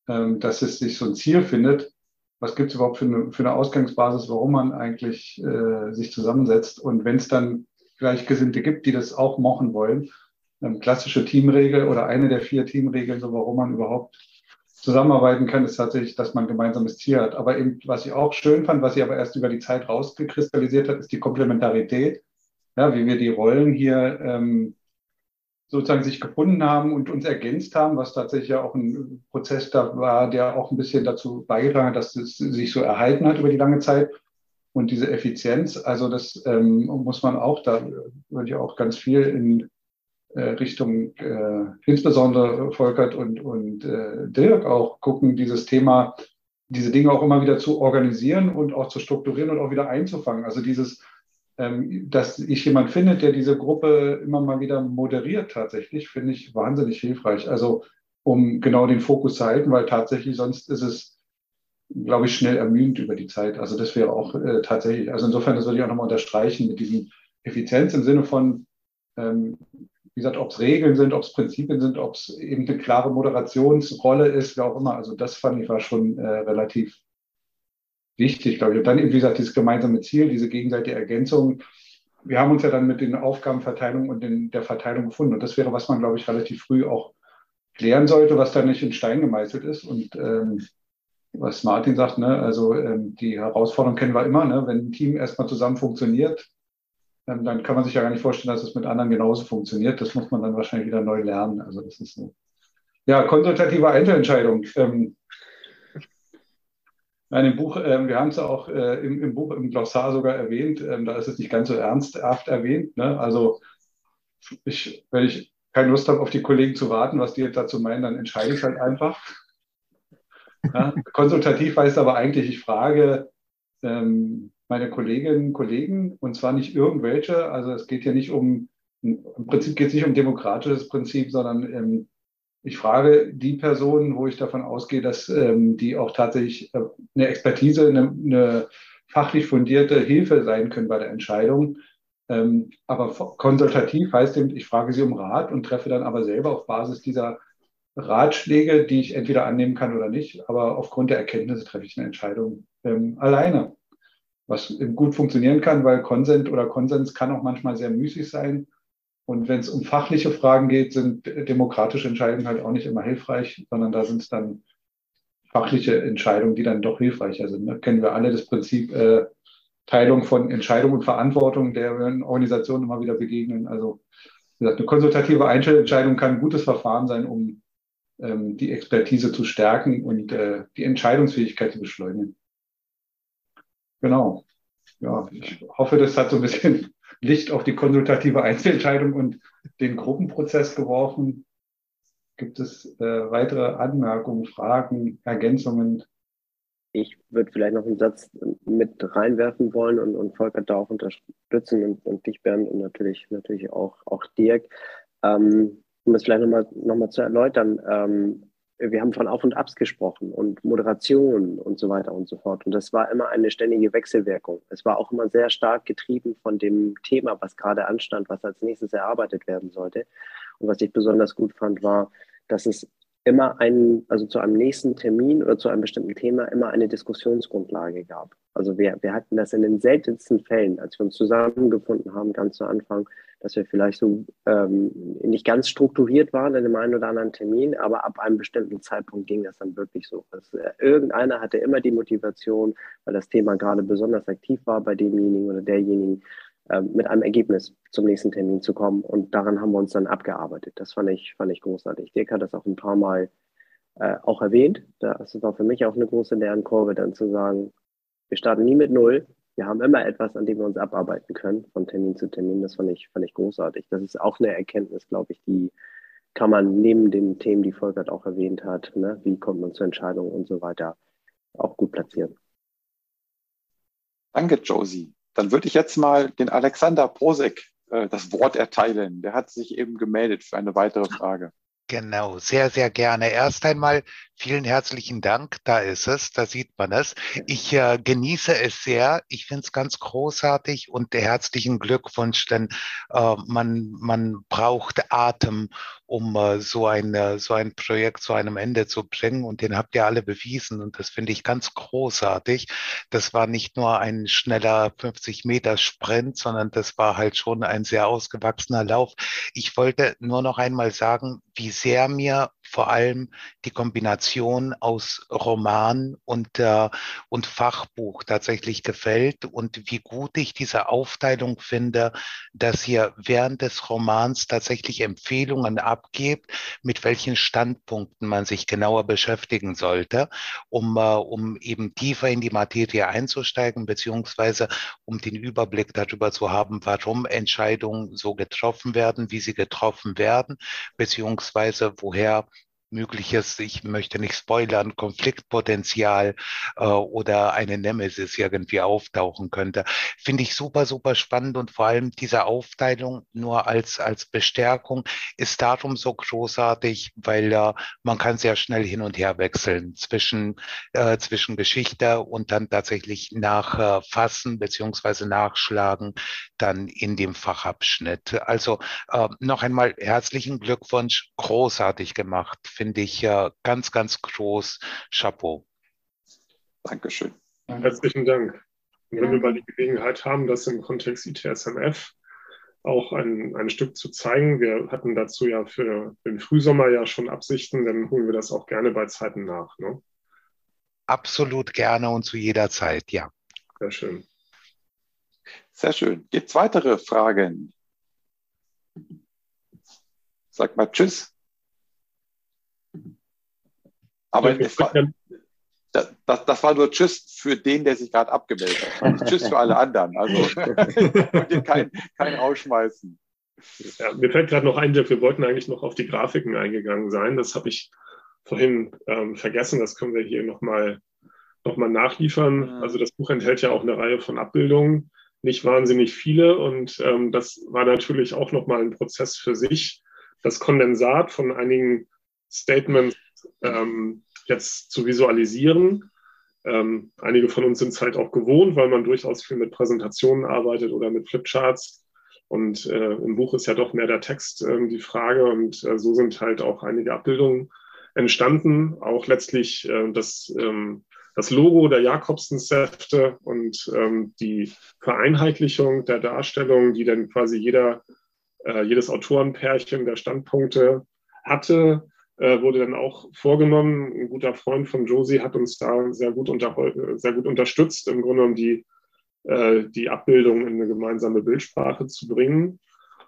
ähm, dass es sich so ein Ziel findet, was gibt es überhaupt für eine, für eine Ausgangsbasis, warum man eigentlich äh, sich zusammensetzt und wenn es dann Gleichgesinnte gibt, die das auch machen wollen. Ähm, klassische Teamregel oder eine der vier Teamregeln, so warum man überhaupt zusammenarbeiten kann, ist tatsächlich, dass man ein gemeinsames Ziel hat. Aber eben, was ich auch schön fand, was sich aber erst über die Zeit rausgekristallisiert hat, ist die Komplementarität. Ja, wie wir die Rollen hier ähm, sozusagen sich gefunden haben und uns ergänzt haben, was tatsächlich ja auch ein Prozess da war, der auch ein bisschen dazu beigetragen hat, dass es sich so erhalten hat über die lange Zeit. Und diese Effizienz, also das ähm, muss man auch, da würde ich auch ganz viel in Richtung äh, insbesondere Volkert und, und äh, Dirk auch gucken, dieses Thema, diese Dinge auch immer wieder zu organisieren und auch zu strukturieren und auch wieder einzufangen. Also dieses, ähm, dass ich jemand finde, der diese Gruppe immer mal wieder moderiert tatsächlich, finde ich wahnsinnig hilfreich. Also um genau den Fokus zu halten, weil tatsächlich sonst ist es glaube ich, schnell ermüdend über die Zeit. Also das wäre auch äh, tatsächlich, also insofern, das würde ich auch nochmal unterstreichen mit diesem Effizienz im Sinne von, ähm, wie gesagt, ob es Regeln sind, ob es Prinzipien sind, ob es eben eine klare Moderationsrolle ist, wie auch immer. Also das fand ich war schon äh, relativ wichtig, glaube ich. Und dann eben, wie gesagt, dieses gemeinsame Ziel, diese gegenseitige Ergänzung. Wir haben uns ja dann mit den Aufgabenverteilungen und den, der Verteilung gefunden. Und das wäre, was man, glaube ich, relativ früh auch klären sollte, was da nicht in Stein gemeißelt ist. Und ähm, was Martin sagt, ne? also ähm, die Herausforderung kennen wir immer, ne? wenn ein Team erstmal zusammen funktioniert, dann kann man sich ja gar nicht vorstellen, dass es mit anderen genauso funktioniert. Das muss man dann wahrscheinlich wieder neu lernen. Also das ist so. Ja, konsultative Einzelentscheidung. Ähm, in dem Buch, äh, wir haben es ja auch äh, im, im, Buch im Glossar sogar erwähnt, ähm, da ist es nicht ganz so ernsthaft erwähnt. Ne? Also ich, wenn ich keine Lust habe, auf die Kollegen zu warten, was die jetzt dazu meinen, dann entscheide ich halt einfach. Ja, konsultativ heißt aber eigentlich, ich frage ähm, meine Kolleginnen und Kollegen und zwar nicht irgendwelche. Also es geht hier nicht um, im Prinzip geht es nicht um demokratisches Prinzip, sondern ähm, ich frage die Personen, wo ich davon ausgehe, dass ähm, die auch tatsächlich äh, eine Expertise, eine, eine, fachlich fundierte Hilfe sein können bei der Entscheidung. Ähm, aber konsultativ heißt eben, ich frage sie um Rat und treffe dann aber selber auf Basis dieser Ratschläge, die ich entweder annehmen kann oder nicht, aber aufgrund der Erkenntnisse treffe ich eine Entscheidung ähm, alleine. Was gut funktionieren kann, weil Konsens oder Konsens kann auch manchmal sehr müßig sein. Und wenn es um fachliche Fragen geht, sind demokratische Entscheidungen halt auch nicht immer hilfreich, sondern da sind es dann fachliche Entscheidungen, die dann doch hilfreicher sind. Da kennen wir alle das Prinzip äh, Teilung von Entscheidung und Verantwortung, der wir in Organisationen immer wieder begegnen. Also wie gesagt, eine konsultative Einzelentscheidung kann ein gutes Verfahren sein, um ähm, die Expertise zu stärken und äh, die Entscheidungsfähigkeit zu beschleunigen. Genau. Ja, ich hoffe, das hat so ein bisschen Licht auf die konsultative Einzelentscheidung und den Gruppenprozess geworfen. Gibt es äh, weitere Anmerkungen, Fragen, Ergänzungen? Ich würde vielleicht noch einen Satz mit reinwerfen wollen und, und Volker da auch unterstützen und, und dich, Bernd, und natürlich, natürlich auch, auch Dirk. Ähm, um das vielleicht nochmal noch mal zu erläutern, ähm, wir haben von Auf und Abs gesprochen und Moderation und so weiter und so fort. Und das war immer eine ständige Wechselwirkung. Es war auch immer sehr stark getrieben von dem Thema, was gerade anstand, was als nächstes erarbeitet werden sollte. Und was ich besonders gut fand, war, dass es immer einen, also zu einem nächsten Termin oder zu einem bestimmten Thema immer eine Diskussionsgrundlage gab. Also wir, wir hatten das in den seltensten Fällen, als wir uns zusammengefunden haben, ganz zu Anfang, dass wir vielleicht so ähm, nicht ganz strukturiert waren in dem einen oder anderen Termin, aber ab einem bestimmten Zeitpunkt ging das dann wirklich so. Dass, äh, irgendeiner hatte immer die Motivation, weil das Thema gerade besonders aktiv war bei demjenigen oder derjenigen, mit einem Ergebnis zum nächsten Termin zu kommen. Und daran haben wir uns dann abgearbeitet. Das fand ich, fand ich großartig. Dirk hat das auch ein paar Mal äh, auch erwähnt. Das war für mich auch eine große Lernkurve, dann zu sagen, wir starten nie mit Null. Wir haben immer etwas, an dem wir uns abarbeiten können, von Termin zu Termin. Das fand ich, fand ich großartig. Das ist auch eine Erkenntnis, glaube ich, die kann man neben den Themen, die Volkert auch erwähnt hat, ne, wie kommt man zur Entscheidung und so weiter, auch gut platzieren. Danke, Josie. Dann würde ich jetzt mal den Alexander Prosek äh, das Wort erteilen. Der hat sich eben gemeldet für eine weitere Frage. Genau, sehr, sehr gerne. Erst einmal vielen herzlichen Dank. Da ist es, da sieht man es. Ich äh, genieße es sehr. Ich finde es ganz großartig und herzlichen Glückwunsch, denn äh, man, man braucht Atem, um äh, so, ein, so ein Projekt zu einem Ende zu bringen. Und den habt ihr alle bewiesen. Und das finde ich ganz großartig. Das war nicht nur ein schneller 50 Meter Sprint, sondern das war halt schon ein sehr ausgewachsener Lauf. Ich wollte nur noch einmal sagen, wie sehr mir vor allem die Kombination aus Roman und, äh, und Fachbuch tatsächlich gefällt und wie gut ich diese Aufteilung finde, dass ihr während des Romans tatsächlich Empfehlungen abgebt, mit welchen Standpunkten man sich genauer beschäftigen sollte, um, äh, um eben tiefer in die Materie einzusteigen, beziehungsweise um den Überblick darüber zu haben, warum Entscheidungen so getroffen werden, wie sie getroffen werden, beziehungsweise woher mögliches, ich möchte nicht spoilern, Konfliktpotenzial äh, oder eine Nemesis irgendwie auftauchen könnte. Finde ich super, super spannend und vor allem diese Aufteilung nur als, als Bestärkung ist darum so großartig, weil äh, man kann sehr schnell hin und her wechseln zwischen, äh, zwischen Geschichte und dann tatsächlich nachfassen beziehungsweise nachschlagen dann in dem Fachabschnitt. Also äh, noch einmal herzlichen Glückwunsch, großartig gemacht finde ich ja ganz, ganz groß. Chapeau. Dankeschön. Herzlichen Dank. Und wenn wir mal die Gelegenheit haben, das im Kontext ITSMF auch ein, ein Stück zu zeigen, wir hatten dazu ja für den Frühsommer ja schon Absichten, dann holen wir das auch gerne bei Zeiten nach. Ne? Absolut gerne und zu jeder Zeit, ja. Sehr schön. Sehr schön. Gibt es weitere Fragen? Sag mal Tschüss. Aber das war, das, das, war nur Tschüss für den, der sich gerade abgemeldet hat. Nicht Tschüss für alle anderen. Also kein, kein Rausschmeißen. Ja, mir fällt gerade noch ein, wir wollten eigentlich noch auf die Grafiken eingegangen sein. Das habe ich vorhin ähm, vergessen. Das können wir hier nochmal noch mal nachliefern. Mhm. Also das Buch enthält ja auch eine Reihe von Abbildungen, nicht wahnsinnig viele. Und ähm, das war natürlich auch nochmal ein Prozess für sich. Das Kondensat von einigen Statements ähm, jetzt zu visualisieren. Ähm, einige von uns sind es halt auch gewohnt, weil man durchaus viel mit Präsentationen arbeitet oder mit Flipcharts. Und äh, im Buch ist ja doch mehr der Text äh, die Frage. Und äh, so sind halt auch einige Abbildungen entstanden. Auch letztlich äh, das, ähm, das Logo der Jakobsen-Säfte und ähm, die Vereinheitlichung der Darstellung, die dann quasi jeder, äh, jedes Autorenpärchen der Standpunkte hatte, wurde dann auch vorgenommen. Ein guter Freund von Josie hat uns da sehr gut, sehr gut unterstützt, im Grunde genommen die, äh, die Abbildung in eine gemeinsame Bildsprache zu bringen.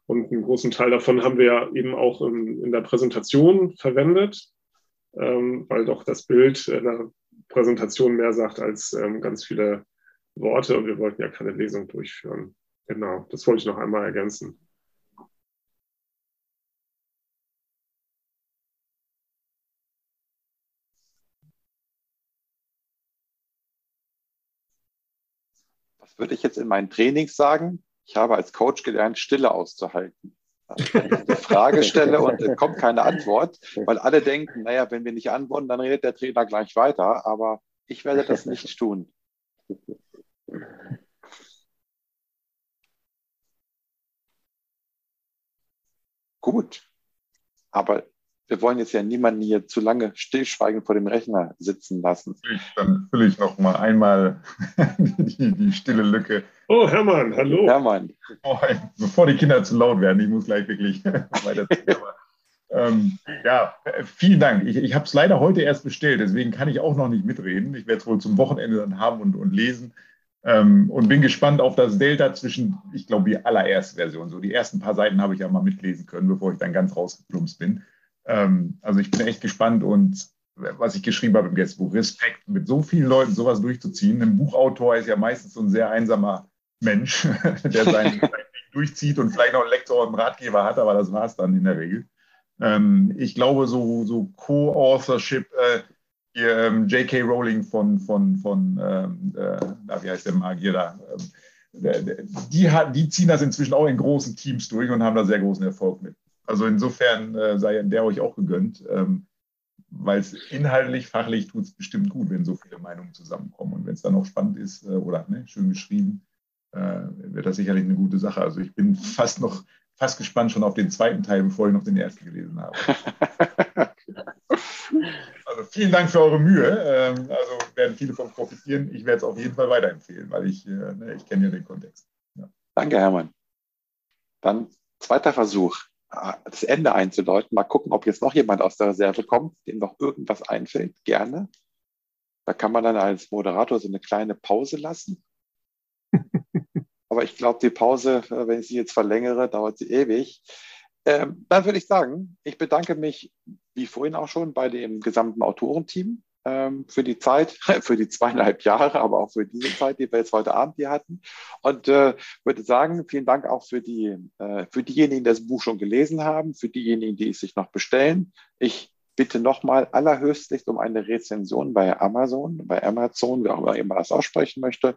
Und einen großen Teil davon haben wir eben auch in, in der Präsentation verwendet, ähm, weil doch das Bild in der Präsentation mehr sagt als ähm, ganz viele Worte und wir wollten ja keine Lesung durchführen. Genau, das wollte ich noch einmal ergänzen. Würde ich jetzt in meinen Trainings sagen? Ich habe als Coach gelernt, Stille auszuhalten. Also eine Frage stelle und es kommt keine Antwort, weil alle denken, naja, wenn wir nicht antworten, dann redet der Trainer gleich weiter. Aber ich werde das nicht tun. Gut. Aber wir wollen jetzt ja niemanden hier zu lange stillschweigend vor dem Rechner sitzen lassen. Dann fülle ich noch mal einmal die, die stille Lücke. Oh, Hermann, hallo. Hermann. Bevor, bevor die Kinder zu laut werden, ich muss gleich wirklich weiterziehen. ähm, ja, vielen Dank. Ich, ich habe es leider heute erst bestellt, deswegen kann ich auch noch nicht mitreden. Ich werde es wohl zum Wochenende dann haben und, und lesen. Ähm, und bin gespannt auf das Delta zwischen, ich glaube, die allererste Version. So die ersten paar Seiten habe ich ja mal mitlesen können, bevor ich dann ganz rausgeplumpst bin. Ähm, also ich bin echt gespannt und was ich geschrieben habe im Gästebuch, Respekt, mit so vielen Leuten sowas durchzuziehen. Ein Buchautor ist ja meistens so ein sehr einsamer Mensch, der sein, sein Ding durchzieht und vielleicht noch einen Lektor und einen Ratgeber hat, aber das war es dann in der Regel. Ähm, ich glaube, so, so Co-Authorship, äh, hier, ähm, J.K. Rowling von, von, von ähm, äh, wie heißt der Magier da? Ähm, die, hat, die ziehen das inzwischen auch in großen Teams durch und haben da sehr großen Erfolg mit. Also insofern äh, sei der euch auch gegönnt, ähm, weil es inhaltlich, fachlich tut es bestimmt gut, wenn so viele Meinungen zusammenkommen. Und wenn es dann auch spannend ist äh, oder ne, schön geschrieben, äh, wird das sicherlich eine gute Sache. Also ich bin fast noch fast gespannt schon auf den zweiten Teil, bevor ich noch den ersten gelesen habe. also vielen Dank für eure Mühe. Ähm, also werden viele von profitieren. Ich werde es auf jeden Fall weiterempfehlen, weil ich, äh, ne, ich kenne ja den Kontext. Ja. Danke, Hermann. Dann zweiter Versuch das Ende einzuläuten. Mal gucken, ob jetzt noch jemand aus der Reserve kommt, dem noch irgendwas einfällt. Gerne. Da kann man dann als Moderator so eine kleine Pause lassen. Aber ich glaube, die Pause, äh, wenn ich sie jetzt verlängere, dauert sie ewig. Ähm, dann würde ich sagen, ich bedanke mich, wie vorhin auch schon, bei dem gesamten Autorenteam für die Zeit, für die zweieinhalb Jahre, aber auch für diese Zeit, die wir jetzt heute Abend hier hatten. Und äh, würde sagen, vielen Dank auch für, die, äh, für diejenigen, die das Buch schon gelesen haben, für diejenigen, die es sich noch bestellen. Ich bitte nochmal allerhöchstlich um eine Rezension bei Amazon, bei Amazon, wer auch immer das aussprechen möchte,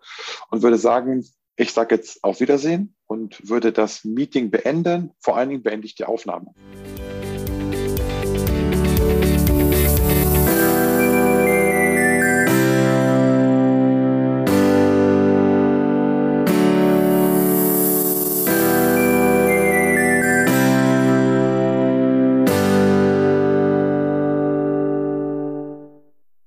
und würde sagen, ich sage jetzt auf Wiedersehen und würde das Meeting beenden. Vor allen Dingen beende ich die Aufnahme.